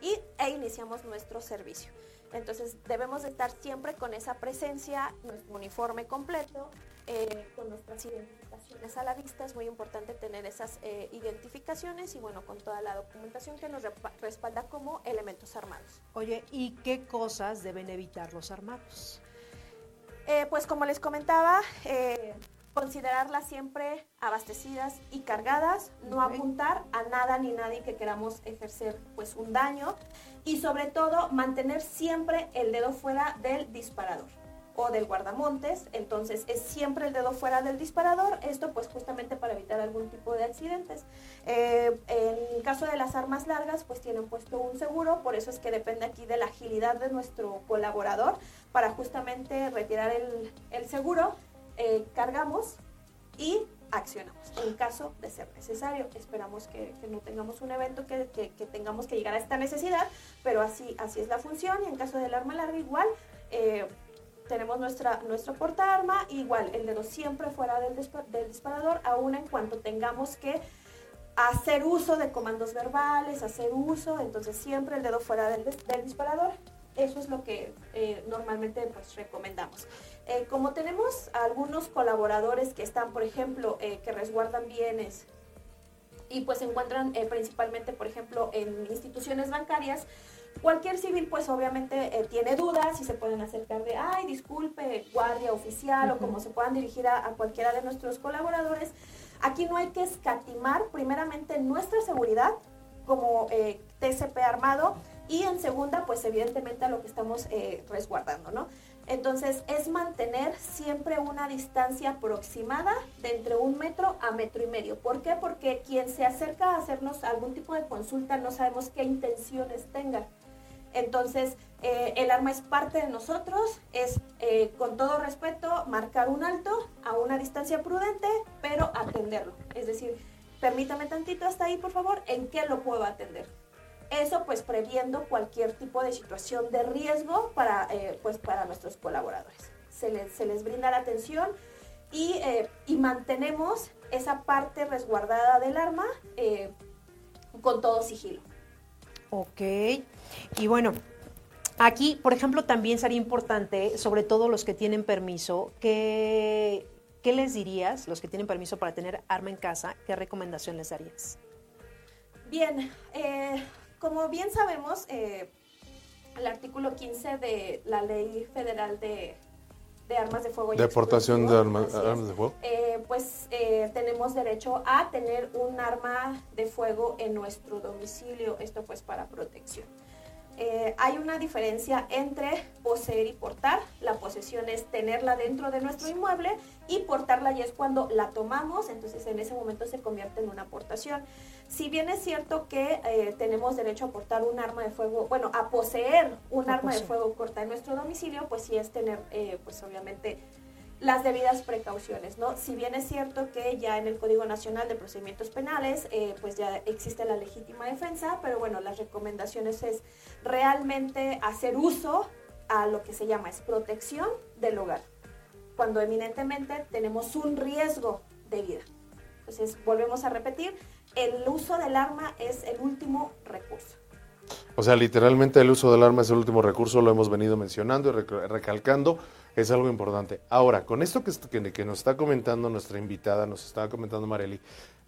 y, e iniciamos nuestro servicio. Entonces debemos de estar siempre con esa presencia, nuestro uniforme completo, eh, con nuestras identificaciones a la vista. Es muy importante tener esas eh, identificaciones y bueno, con toda la documentación que nos respalda como elementos armados. Oye, ¿y qué cosas deben evitar los armados? Eh, pues como les comentaba, considerarlas siempre abastecidas y cargadas, no apuntar a nada ni nadie que queramos ejercer pues un daño y sobre todo mantener siempre el dedo fuera del disparador o del guardamontes, entonces es siempre el dedo fuera del disparador, esto pues justamente para evitar algún tipo de accidentes. Eh, en caso de las armas largas pues tienen puesto un seguro, por eso es que depende aquí de la agilidad de nuestro colaborador para justamente retirar el, el seguro, eh, cargamos y accionamos en caso de ser necesario. Esperamos que, no tengamos un evento que, que- que tengamos que llegar a esta necesidad, pero así, así es la función y en caso del arma larga igual. eh, tenemos nuestra, nuestro portaarma, igual el dedo siempre fuera del, del disparador, aún en cuanto tengamos que hacer uso de comandos verbales, hacer uso, entonces siempre el dedo fuera del, del disparador. Eso es lo que eh, normalmente pues, recomendamos. Eh, como tenemos algunos colaboradores que están, por ejemplo, eh, que resguardan bienes y pues se encuentran principalmente, por ejemplo, en instituciones bancarias, cualquier civil pues obviamente eh, tiene dudas y se pueden acercar de, ay, disculpe, guardia oficial o como se puedan dirigir a, a cualquiera de nuestros colaboradores. Aquí no hay que escatimar primeramente nuestra seguridad como eh, TCP armado y en segunda pues evidentemente a lo que estamos eh, resguardando, ¿no? Entonces es mantener siempre una distancia aproximada de entre un metro a metro y medio. ¿Por qué? Porque quien se acerca a hacernos algún tipo de consulta no sabemos qué intenciones tenga. Entonces, eh, el arma es parte de nosotros, es eh, con todo respeto marcar un alto a una distancia prudente, pero atenderlo. Es decir, permítame tantito hasta ahí, por favor, ¿en qué lo puedo atender? Eso pues previendo cualquier tipo de situación de riesgo para, eh, pues, para nuestros colaboradores. Se les, se les brinda la atención y, y mantenemos esa parte resguardada del arma con todo sigilo. Ok. Y bueno, Aquí, por ejemplo, también sería importante, sobre todo los que tienen permiso, que, ¿qué les dirías, los que tienen permiso para tener arma en casa, qué recomendación les darías? Bien, eh, como bien sabemos, eh, el artículo 15 de la Ley Federal de, Armas de Fuego. Y Deportación de armas, de fuego. Eh, pues eh, tenemos derecho a tener un arma de fuego en nuestro domicilio, esto pues para protección. Eh, hay una diferencia entre poseer y portar. La posesión es tenerla dentro de nuestro inmueble y portarla ya es cuando la tomamos, entonces en ese momento se convierte en una aportación. Si bien es cierto que eh, tenemos derecho a portar un arma de fuego, bueno, a poseer un arma de fuego corta en nuestro domicilio, pues sí es tener, eh, pues obviamente, las debidas precauciones, ¿no? Si bien es cierto que ya en el Código Nacional de Procedimientos Penales, eh, pues ya existe la legítima defensa, pero bueno, las recomendaciones es realmente hacer uso a lo que se llama es protección del hogar, cuando eminentemente tenemos un riesgo de vida. Entonces, volvemos a repetir, el uso del arma es el último recurso. O sea, literalmente el uso del arma es el último recurso, lo hemos venido mencionando y recalcando es algo importante. Ahora, con esto que, que, nos está comentando nuestra invitada, nos estaba comentando Marely,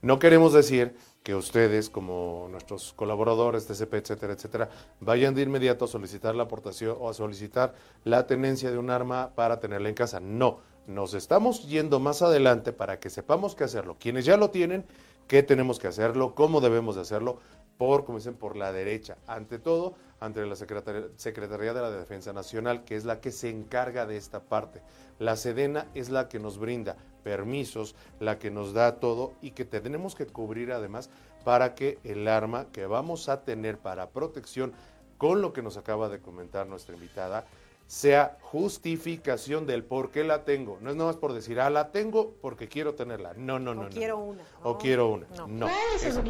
no queremos decir que ustedes, como nuestros colaboradores, TCP, etcétera, etcétera, vayan de inmediato a solicitar la aportación o a solicitar la tenencia de un arma para tenerla en casa. No, nos estamos yendo más adelante para que sepamos qué hacerlo. Quienes ya lo tienen, qué tenemos que hacerlo, cómo debemos de hacerlo, por, como dicen, por la derecha. Ante todo, ante la Secretaría, de la Defensa Nacional, que es la que se encarga de esta parte. La Sedena es la que nos brinda permisos, la que nos da todo y que tenemos que cubrir además para que el arma que vamos a tener para protección, con lo que nos acaba de comentar nuestra invitada, sea justificación del por qué la tengo. No es nada más por decir, ah, la tengo porque quiero tenerla. No, no, no. O quiero una. O quiero una. No.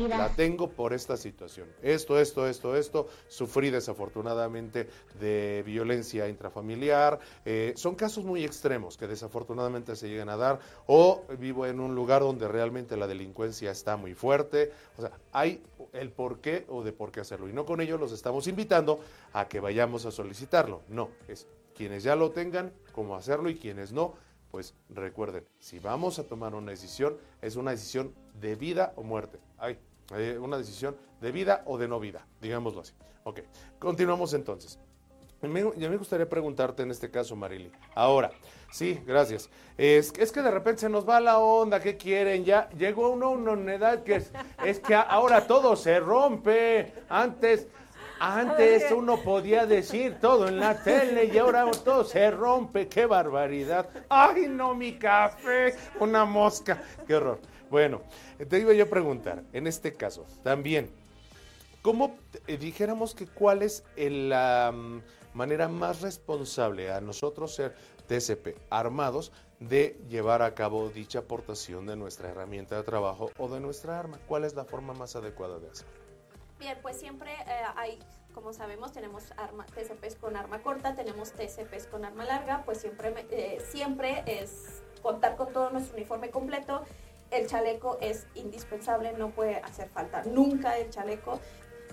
la tengo por esta situación. Esto, esto, esto, esto. Sufrí desafortunadamente de violencia intrafamiliar. Eh, son casos muy extremos que desafortunadamente se llegan a dar. O vivo en un lugar donde realmente la delincuencia está muy fuerte. O sea, hay el por qué o de por qué hacerlo. Y no con ello los estamos invitando a que vayamos a solicitarlo. No, es quienes ya lo tengan, cómo hacerlo y quienes no, pues recuerden, si vamos a tomar una decisión, es una decisión de vida o muerte. Hay una decisión de vida o de no vida, digámoslo así. Ok, continuamos entonces. Ya me gustaría preguntarte en este caso, Marily. Ahora, sí, gracias. Es, es, que de repente se nos va la onda, ¿qué quieren? Ya llegó uno a una edad que es, es que ahora todo se rompe. Antes antes uno podía decir todo en la tele y ahora todo se rompe. ¡Qué barbaridad! ¡Ay, no, mi café! Una mosca. ¡Qué horror! Bueno, te iba yo a preguntar, en este caso, también, ¿cómo dijéramos que cuál es la mm, manera más responsable a nosotros ser TCP armados de llevar a cabo dicha aportación de nuestra herramienta de trabajo o de nuestra arma? ¿Cuál es la forma más adecuada de hacerlo? Bien, pues siempre eh, hay, como sabemos, tenemos arma, TCPs con arma corta, tenemos TCPs con arma larga, pues siempre, eh, siempre es contar con todo nuestro uniforme completo. El chaleco es indispensable, no puede hacer falta nunca el chaleco.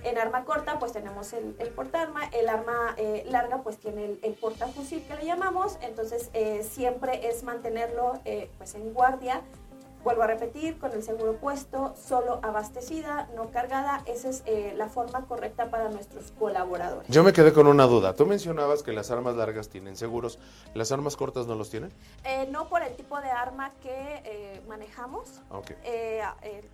En arma corta, pues tenemos el, el portarma, el arma eh, larga, pues tiene el, el, portafusil que le llamamos, entonces siempre es mantenerlo pues en guardia Vuelvo a repetir, con el seguro puesto, solo abastecida, no cargada, esa es eh, la forma correcta para nuestros colaboradores. Yo me quedé con una duda. Tú mencionabas que las armas largas tienen seguros, ¿las armas cortas no los tienen? Eh, no por el tipo de arma que eh, manejamos. Okay.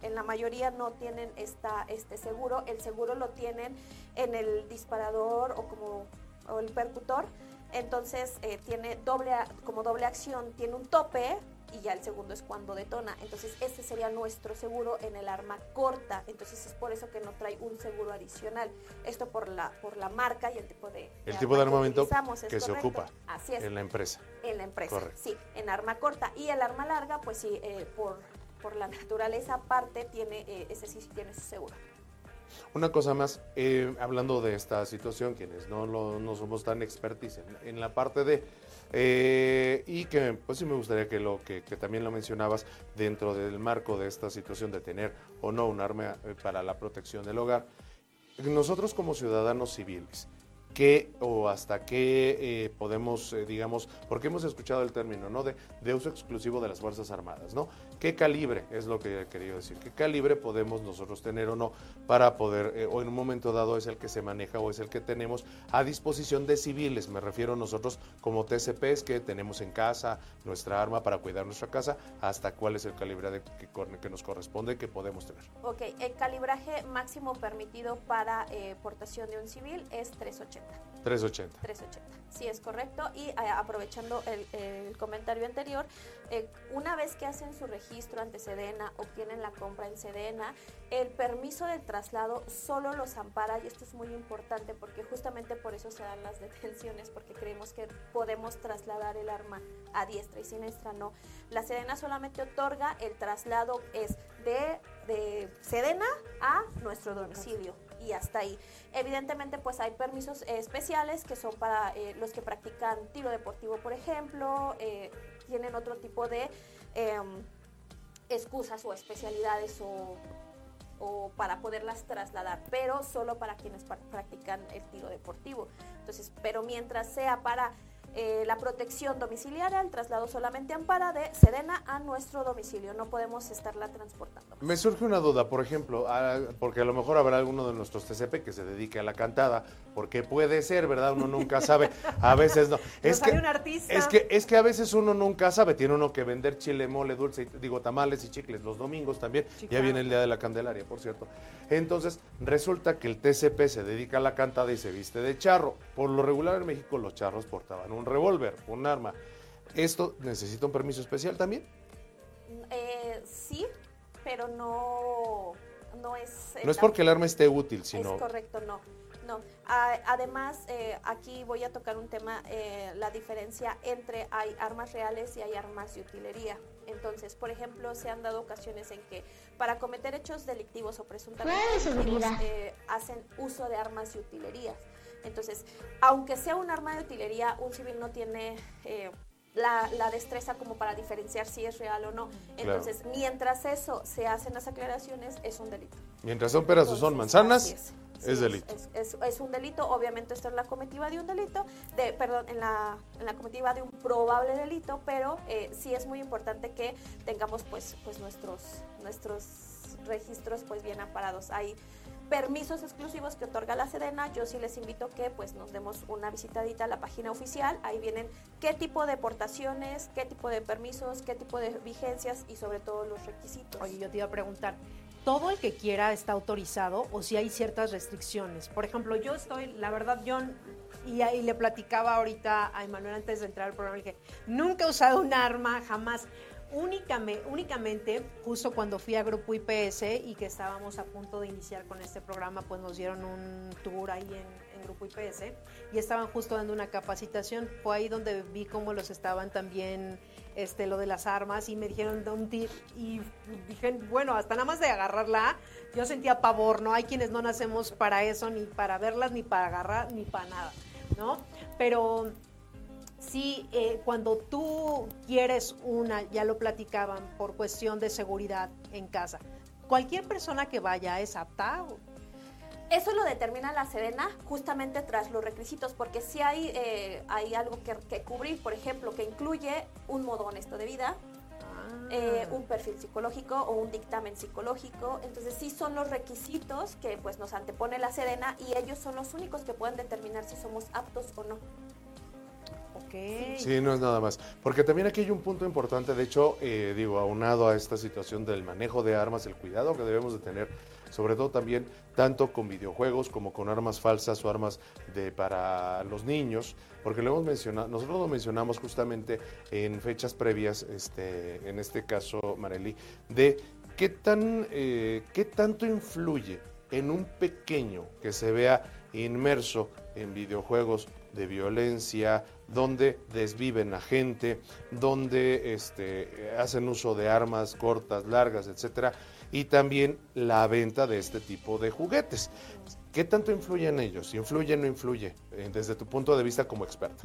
en la mayoría no tienen esta, este seguro. El seguro lo tienen en el disparador o como o el percutor. Entonces tiene doble, como doble acción, tiene un tope y ya el segundo es cuando detona. Entonces, ese sería nuestro seguro en el arma corta. Entonces, es por eso que no trae un seguro adicional. Esto por la, por la marca y el tipo de, el tipo de armamento que, se ocupa Así es. en la empresa. En la empresa, sí, en arma corta. Y el arma larga, pues sí, eh, por, por la naturaleza aparte, tiene, eh, ese sí tiene su seguro. Una cosa más, eh, hablando de esta situación, quienes no, no somos tan expertis en la parte de eh, y que pues sí me gustaría que, lo, que, también lo mencionabas dentro del marco de esta situación de tener o no un arma eh, para la protección del hogar. Nosotros como ciudadanos civiles, qué o hasta qué eh, podemos, digamos, porque hemos escuchado el término, ¿no? De, de, uso exclusivo de las Fuerzas Armadas, ¿no? ¿Qué calibre es lo que he querido decir? ¿Qué calibre podemos nosotros tener o no para poder, eh, o en un momento dado es el que se maneja o es el que tenemos a disposición de civiles? Me refiero a nosotros como TCPs que tenemos en casa, nuestra arma para cuidar nuestra casa, hasta cuál es el calibre de, que, que, nos corresponde que podemos tener. Ok, el calibraje máximo permitido para portación de un civil es 380. 380. 380, sí es correcto. Y eh, aprovechando el, comentario anterior, eh, una vez que hacen su registro ante Sedena, obtienen la compra en Sedena, el permiso del traslado solo los ampara, y esto es muy importante porque justamente por eso se dan las [LAUGHS] detenciones, porque creemos que podemos trasladar el arma a diestra y siniestra, no. La Sedena solamente otorga el traslado es de, de Sedena a nuestro domicilio y hasta ahí. Evidentemente, pues hay permisos eh, especiales que son para eh, los que practican tiro deportivo, por ejemplo, eh, tienen otro tipo de em, excusas o especialidades o, para poderlas trasladar, pero solo para quienes practican el tiro deportivo. Entonces, pero mientras sea para eh, la protección domiciliaria, el traslado solamente ampara de Sedena a nuestro domicilio, no podemos estarla transportando. Me surge una duda, por ejemplo, porque a lo mejor habrá alguno de nuestros TCP que se dedique a la cantada, porque puede ser, ¿verdad? Uno nunca sabe, a veces no. [LAUGHS] Es que, un artista. es que es que a veces uno nunca sabe, tiene uno que vender chile, mole, dulce, digo tamales y chicles los domingos también, ya viene el día de la Candelaria, por cierto. Entonces, resulta que el TCP se dedica a la cantada y se viste de charro. Por lo regular en México los charros portaban un revólver, un arma. ¿Esto necesita un permiso especial también? Eh, sí, pero no, no es... No es porque el arma esté útil, sino... Es correcto, no. No. además, eh, aquí voy a tocar un tema, eh, la diferencia entre hay armas reales y hay armas de utilería. Entonces, por ejemplo, se han dado ocasiones en que para cometer hechos delictivos o presuntamente delictivos eh, hacen uso de armas de utilería. Entonces, aunque sea un arma de utilería, un civil no tiene eh, la, destreza como para diferenciar si es real o no. Entonces, mientras eso se hacen las aclaraciones, es un delito. Mientras son peras o son manzanas, es delito. Es, un delito, obviamente esto es la comitiva de un delito, de, perdón, en la, en la comitiva de un probable delito, pero eh, sí es muy importante que tengamos pues, pues nuestros, nuestros registros pues bien amparados. Hay permisos exclusivos que otorga la Sedena, yo sí les invito que pues nos demos una visitadita a la página oficial, ahí vienen qué tipo de portaciones, qué tipo de permisos, qué tipo de vigencias y sobre todo los requisitos. Oye, yo te iba a preguntar, todo el que quiera está autorizado o si hay ciertas restricciones. Por ejemplo, yo estoy, la verdad, yo, y, ahí le platicaba ahorita a Emanuel antes de entrar al programa, dije, nunca he usado un arma, jamás. Únicamente, únicamente, justo cuando fui a Grupo IPS y que estábamos a punto de iniciar con este programa, pues nos dieron un tour ahí en, Grupo IPS y estaban justo dando una capacitación. Fue ahí donde vi cómo los estaban también este, lo de las armas y me dijeron un tip y dije, bueno, hasta nada más de agarrarla, yo sentía pavor, ¿no? Hay quienes no nacemos para eso, ni para verlas, ni para agarrar, ni para nada, ¿no? Pero sí, eh, cuando tú quieres una, ya lo platicaban, por cuestión de seguridad en casa, cualquier persona que vaya es apta eso lo determina la Sedena justamente tras los requisitos, porque si hay, eh, hay algo que, cubrir, por ejemplo, que incluye un modo honesto de vida, ah. eh, un perfil psicológico o un dictamen psicológico. Entonces sí son los requisitos que pues nos antepone la Sedena y ellos son los únicos que pueden determinar si somos aptos o no. Sí, no es nada más. Porque también aquí hay un punto importante, de hecho, eh, digo, aunado a esta situación del manejo de armas, el cuidado que debemos de tener sobre todo también tanto con videojuegos como con armas falsas o armas de, para los niños, porque lo hemos mencionado, nosotros lo mencionamos justamente en fechas previas, este, en este caso, Marely, de qué, tan, eh, qué tanto influye en un pequeño que se vea inmerso en videojuegos de violencia, donde desviven a gente, donde este, hacen uso de armas cortas, largas, etcétera, y también la venta de este tipo de juguetes. ¿Qué tanto influye en ellos? ¿Influye o no influye eh, desde tu punto de vista como experta?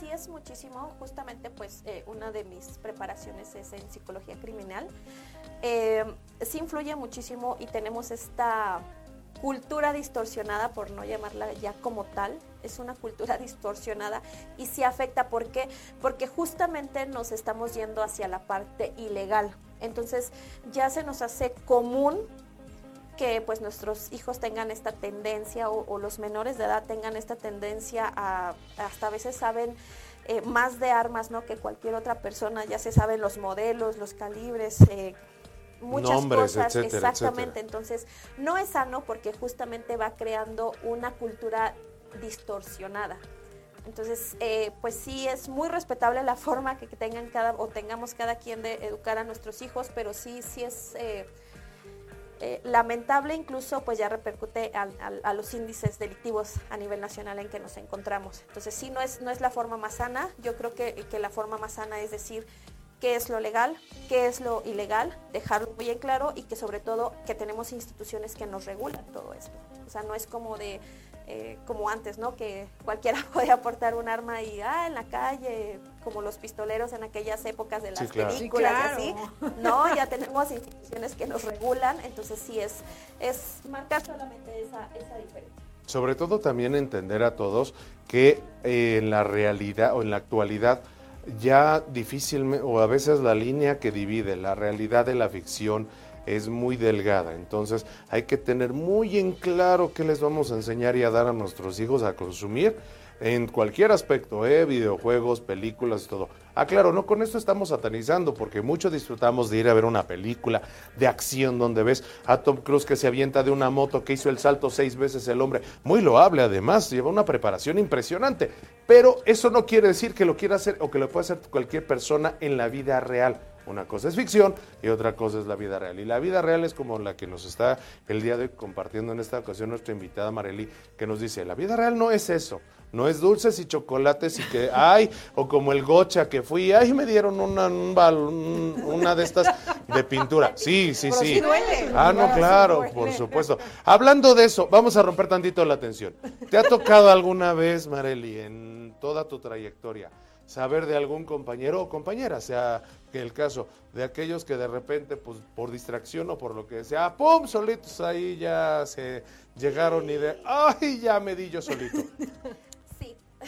Sí es muchísimo, justamente pues eh, una de mis preparaciones es en psicología criminal. Eh, sí influye muchísimo y tenemos esta cultura distorsionada, por no llamarla ya como tal, es una cultura [LAUGHS] distorsionada y sí afecta. ¿Por qué? Porque justamente nos estamos yendo hacia la parte ilegal. Entonces ya se nos hace común que pues nuestros hijos tengan esta tendencia o, los menores de edad tengan esta tendencia a hasta a veces saben eh, más de armas no que cualquier otra persona ya se saben los modelos los calibres eh, muchas cosas exactamente entonces no es sano porque justamente va creando una cultura distorsionada entonces, eh, pues sí es muy respetable la [LAUGHS] forma que tengan cada o tengamos cada quien de educar a nuestros hijos, pero sí, sí es eh, lamentable incluso pues ya repercute a, los índices delictivos a nivel nacional en que nos encontramos. Entonces sí, no es, no es la forma más sana, yo creo que, que la forma más sana es decir qué es lo legal, qué es lo ilegal, dejarlo muy en claro y que sobre todo que tenemos instituciones que nos regulan todo esto. O sea, no es como de eh, como antes, ¿no? Que cualquiera [LAUGHS] podía aportar un arma y, ah, en la calle, como los pistoleros en aquellas épocas de las películas así. No, ya tenemos instituciones que nos regulan, entonces sí es, es marcar solamente esa, esa diferencia. Sobre todo también entender a todos que eh, en la realidad o en la actualidad ya difícilmente, o a veces la línea que divide la realidad de la ficción, es muy delgada. Entonces hay que tener muy en claro qué les vamos a enseñar y a dar a nuestros hijos a consumir en cualquier aspecto, ¿eh? videojuegos, películas y todo. Ah, claro, no con esto estamos satanizando, porque mucho disfrutamos de ir a ver una película de acción donde ves a Tom Cruise que se avienta de una moto, que hizo el salto seis veces el hombre. Muy loable, además, lleva una preparación impresionante. Pero eso no quiere decir que lo quiera hacer o que lo pueda hacer cualquier persona en la vida real. Una cosa es ficción y otra cosa es la vida real. Y la vida real es como la que nos está el día de hoy compartiendo en esta ocasión nuestra invitada Marely, que nos dice, la vida real no es eso. No es dulces y chocolates y que, ay, o como el gocha que fui, ay, me dieron una, una de estas de pintura. Sí, sí, sí. Ah, no, claro, por supuesto. Hablando de eso, vamos a romper tantito la tensión. ¿Te ha tocado alguna vez, Marely, en toda tu trayectoria, saber de algún compañero o compañera, sea que el caso de aquellos que de repente, pues por distracción o por lo que sea, ¡pum! solitos ahí ya se llegaron y de, ¡ay! Ya me di yo solito.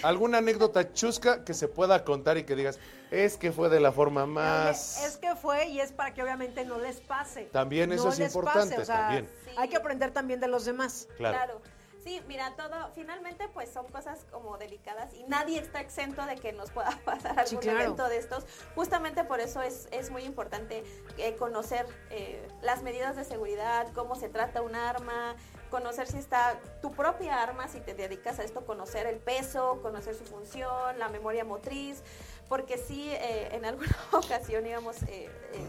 ¿Alguna anécdota chusca que se pueda contar y que digas, es que fue de la forma más... Es que fue y es para que obviamente no les pase. También eso es importante, también. Hay que aprender también de los demás. claro. Sí, mira, todo, finalmente pues son cosas como delicadas y nadie está exento de que nos pueda [LAUGHS] pasar algún evento de estos. Justamente por eso es, es muy importante eh, conocer eh, las medidas de seguridad, cómo se trata un arma, conocer si está tu propia arma, si te dedicas a esto, conocer el peso, conocer su función, la memoria motriz, porque sí, eh, en alguna [LAUGHS] ocasión íbamos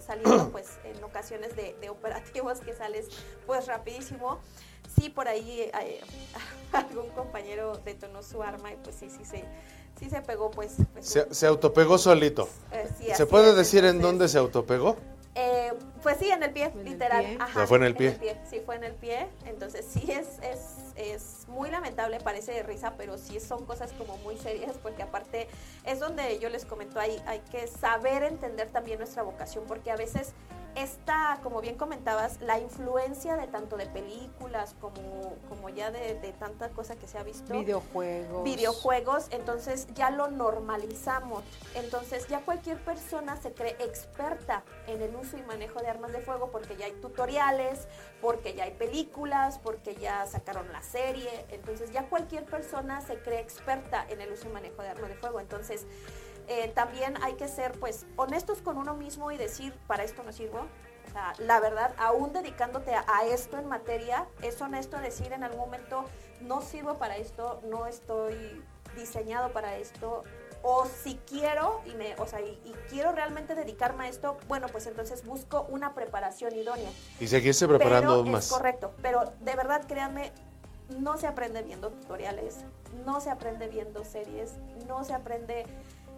saliendo [CLEARS THROAT] pues en ocasiones de, de operativos que sales pues rapidísimo sí, por ahí eh, [LAUGHS] algún compañero detonó su arma y pues sí, sí se, sí se pegó, pues. pues se, autopegó solito. Eh, ¿Se puede decir en dónde se autopegó? Eh, pues sí, en el pie, literal. Ajá, fue en el pie? Sí, fue en el pie. Entonces sí es, es, es muy lamentable, parece de risa, pero sí son cosas como muy serias, porque aparte es donde yo les comento, hay, hay que saber entender también nuestra vocación, porque a veces esta, como bien comentabas, la influencia de tanto de películas como, como ya de, tanta cosa que se ha visto. Videojuegos. Videojuegos, entonces ya lo normalizamos. Entonces ya cualquier persona se cree experta en el uso y manejo de armas de fuego porque ya hay tutoriales, porque ya hay películas, porque ya sacaron la serie. Entonces ya cualquier persona se cree experta en el uso y manejo de armas de fuego. Entonces, eh, también hay que ser pues honestos con uno mismo y decir, para esto no sirvo. O sea, la verdad, aún dedicándote a, esto en materia, es honesto decir en algún momento, no sirvo para esto, no estoy diseñado para esto, o si quiero y me, o sea, y, quiero realmente dedicarme a esto, bueno, pues entonces busco una preparación idónea. Y seguirse preparando más. Es correcto, pero de verdad créanme, no se aprende viendo tutoriales, no se aprende viendo series, no se aprende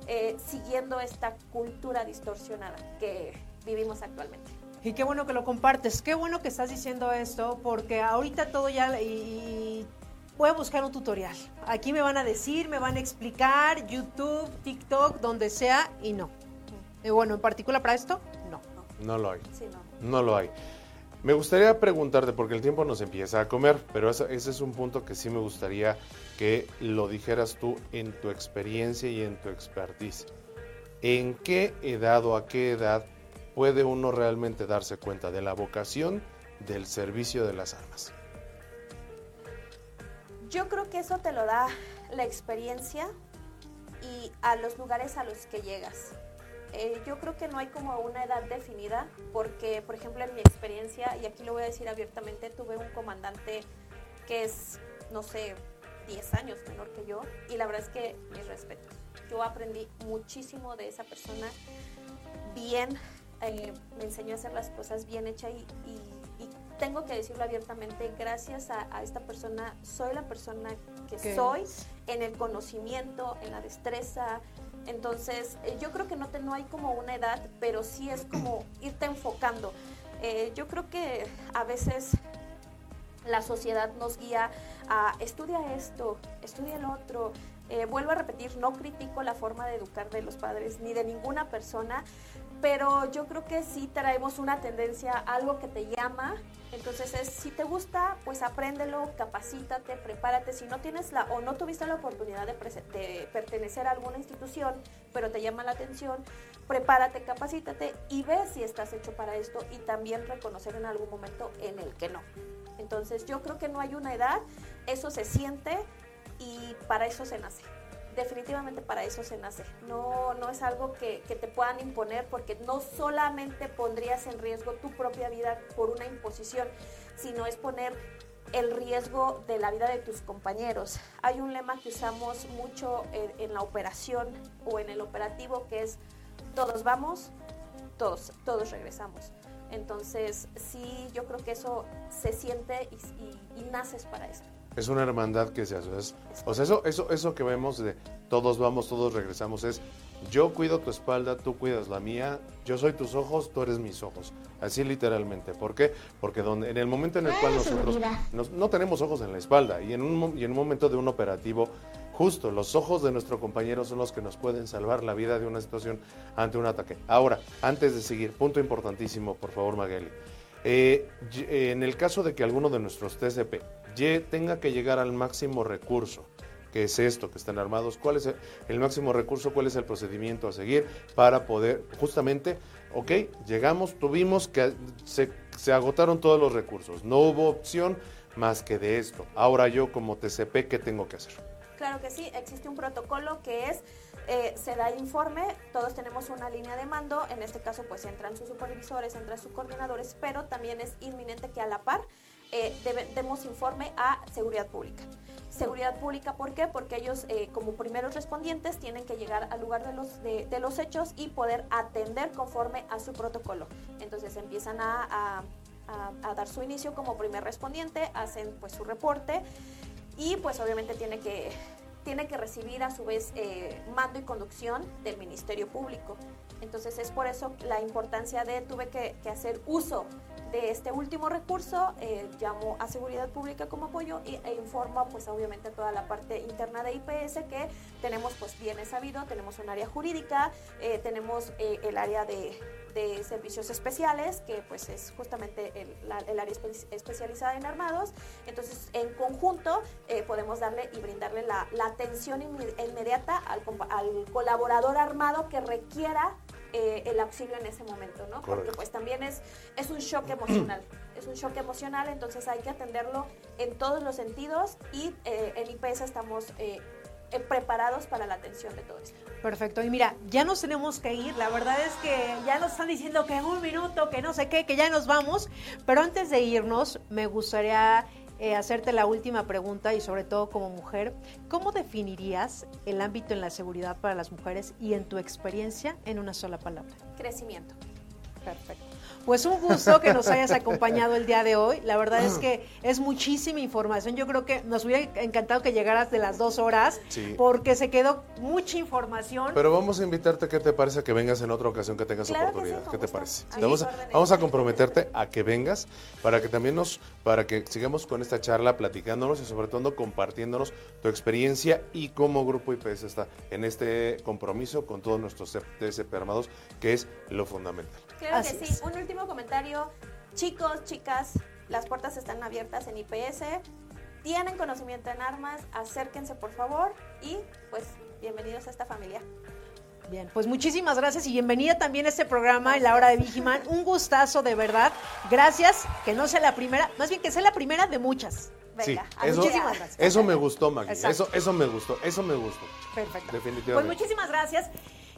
eh, siguiendo esta cultura distorsionada que vivimos actualmente. Y qué bueno que lo compartes, qué bueno que estás diciendo esto, porque ahorita todo ya y, voy a buscar un tutorial. Aquí me van a decir, me van a explicar, YouTube, TikTok, donde sea, y no. Y bueno, en particular para esto, no. No lo hay. no. lo hay. Me gustaría preguntarte, porque el tiempo nos empieza a comer, pero ese, ese es un punto que sí me gustaría que lo dijeras tú en tu experiencia y en tu expertise. ¿En qué edad o a qué edad puede uno realmente darse cuenta de la vocación del servicio de las armas? Yo creo que eso te lo da la experiencia y a los lugares a los que llegas. Eh, yo creo que no hay como una edad definida, porque, por ejemplo, en mi experiencia, y aquí lo voy a decir abiertamente, tuve un comandante que es, no sé, 10 años menor que yo, y la verdad es que mis respetos. Yo aprendí muchísimo de esa persona, bien, eh, me enseñó a hacer las cosas bien hechas y, y, y tengo que decirlo abiertamente, gracias a, a, esta persona, soy la persona que soy en el conocimiento, en la destreza, entonces, eh, yo creo que no, te, no hay como una edad, pero sí es como irte enfocando. Eh, yo creo que a veces la sociedad nos guía a estudia esto, estudia el otro. Eh, vuelvo a repetir, no critico la forma de educar de los padres ni de ninguna persona, pero yo creo que sí traemos una tendencia, algo que te llama. Entonces, es, si te gusta, pues apréndelo, capacítate, prepárate. Si no tienes la o no tuviste la oportunidad de, de pertenecer a alguna institución, pero te llama la atención, prepárate, capacítate y ve si estás hecho para esto y también reconocer en algún momento en el que no. Entonces, yo creo que no hay una edad, eso se siente y para eso se nace definitivamente para eso se nace. No, no es algo que, te puedan imponer porque no solamente pondrías en riesgo tu propia vida por una imposición, sino es poner el riesgo de la vida de tus compañeros. Hay un lema que usamos mucho en, en la operación o en el operativo que es todos vamos, todos, todos regresamos. Entonces, sí, yo creo que eso se siente y, y, y naces para esto. Es una hermandad que se hace. Es, o sea, eso, eso, eso que vemos de todos vamos, todos regresamos, es yo cuido tu espalda, tú cuidas la mía, yo soy tus ojos, tú eres mis ojos. Así literalmente. ¿Por qué? Porque donde, en el momento en el cual nosotros nos, no tenemos ojos en la espalda y en, un, y en un momento de un operativo, justo los ojos de nuestro compañero son los que nos pueden salvar la vida de una situación ante un ataque. Ahora, antes de seguir, punto importantísimo, por favor, Magali. Eh, en el caso de que alguno de nuestros TCP tenga que llegar al máximo recurso, que es esto, que están armados, cuál es el máximo recurso, cuál es el procedimiento a seguir para poder, justamente, ok, llegamos, tuvimos que, se agotaron todos los recursos, no hubo opción más que de esto. Ahora yo como TCP, ¿qué tengo que hacer? Claro que sí, existe un protocolo que es eh, se da informe, todos tenemos una línea de mando, en este caso pues entran sus supervisores, entran sus coordinadores, pero también es inminente que a la par eh, demos informe a seguridad pública. Seguridad pública, ¿por qué? Porque ellos eh, como primeros respondientes tienen que llegar al lugar de los, de, los hechos y poder atender conforme a su protocolo. Entonces empiezan a, a, a, a dar su inicio como primer respondiente, hacen pues su reporte y pues obviamente tiene que tiene que recibir a su vez eh, mando y conducción del Ministerio Público. Entonces es por eso la importancia de tuve que, que hacer uso de este último recurso, eh, llamo a Seguridad Pública como apoyo y, e informo pues obviamente a toda la parte interna de IPS que tenemos pues bien sabido, tenemos un área jurídica, eh, tenemos eh, el área de, de, servicios especiales que pues es justamente el, la, el área espe especializada en armados, entonces en conjunto eh, podemos darle y brindarle la, la atención inmediata al, al colaborador armado que requiera eh, el auxilio en ese momento, ¿no? Correcto. Porque pues también es, es un shock emocional, [CLEARS THROAT] es un shock emocional, entonces hay que atenderlo en todos los sentidos y eh, en IPS estamos eh, preparados para la atención de todo esto. Perfecto, y mira, ya nos tenemos que ir, la verdad es que ya nos están diciendo que en un minuto, que no sé qué, que ya nos vamos, pero antes de irnos me gustaría eh, hacerte la última pregunta y sobre todo como mujer, ¿cómo definirías el ámbito en la seguridad para las mujeres y en tu experiencia en una sola palabra? Crecimiento. Perfecto. Pues un gusto que nos hayas [LAUGHS] acompañado el día de hoy. La verdad es [CLEARS THROAT] que es muchísima información. Yo creo que nos hubiera encantado que llegaras de las dos horas, sí. porque se quedó mucha información. Pero vamos a invitarte, ¿qué te parece que vengas en otra ocasión que tengas claro oportunidad? Que sí, ¿Qué te parece? Vamos a, vamos a, comprometerte a que vengas para que también nos, para que sigamos con esta charla platicándonos y sobre todo compartiéndonos tu experiencia y cómo Grupo IPS está en este compromiso con todos nuestros TSP armados, que es lo fundamental. Claro Así que sí. Es. Un último comentario. chicos, chicas, las puertas están abiertas en IPS. Tienen conocimiento en armas, acérquense por favor y pues bienvenidos a esta familia. Bien, pues muchísimas gracias y bienvenida también a este programa en la hora de Vigiman. [LAUGHS] Un gustazo de verdad. Gracias, que no sea la primera, más bien que sea la primera de muchas. Sí, Venga, eso, muchísimas gracias. eso me gustó, Maggie. Exacto. Eso, eso me gustó, eso me gustó. Perfecto. Pues Definitivamente. muchísimas gracias.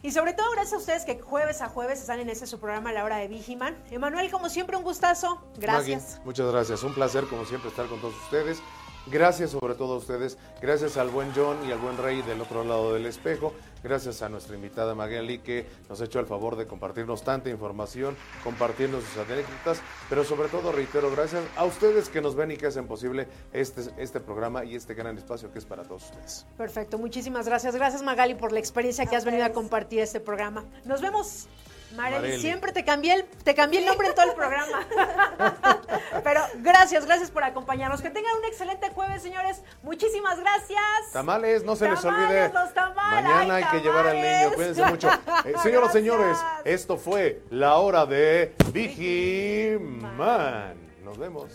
Y sobre todo gracias a ustedes que jueves a jueves están en este su programa La Hora de Vigiman. Emanuel, como siempre, un gustazo. Gracias. Muchas gracias. Un placer, como siempre, estar con todos ustedes. Gracias sobre todo a ustedes. Gracias al buen John y al buen Rey del otro lado del espejo. Gracias a nuestra invitada Magali que nos ha hecho el favor de compartirnos tanta información, compartirnos sus anécdotas, pero sobre todo reitero gracias a ustedes que nos ven y que hacen posible este, este programa y este gran espacio que es para todos ustedes. Perfecto, muchísimas gracias. Gracias Magali por la experiencia que has venido a compartir este programa. Nos vemos. Marely, Marely. siempre te cambié, el, te cambié el nombre en todo el programa. [LAUGHS] Pero gracias, gracias por acompañarnos. Que tengan un excelente jueves, señores. Muchísimas gracias. Tamales, no se les olvide. los tamales, Mañana hay ay, que llevar al niño. Cuídense mucho. [LAUGHS] Eh, señoras, señores, esto fue la hora de Vigiman. Nos vemos.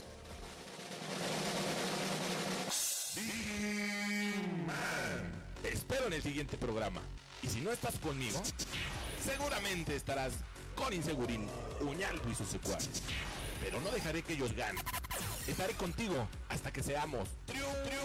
Te espero en el siguiente programa. Y si no estás conmigo, Seguramente estarás con Insegurín, Uñalco y sus secuaces. Pero no dejaré que ellos ganen. Estaré contigo hasta que seamos triunfadores.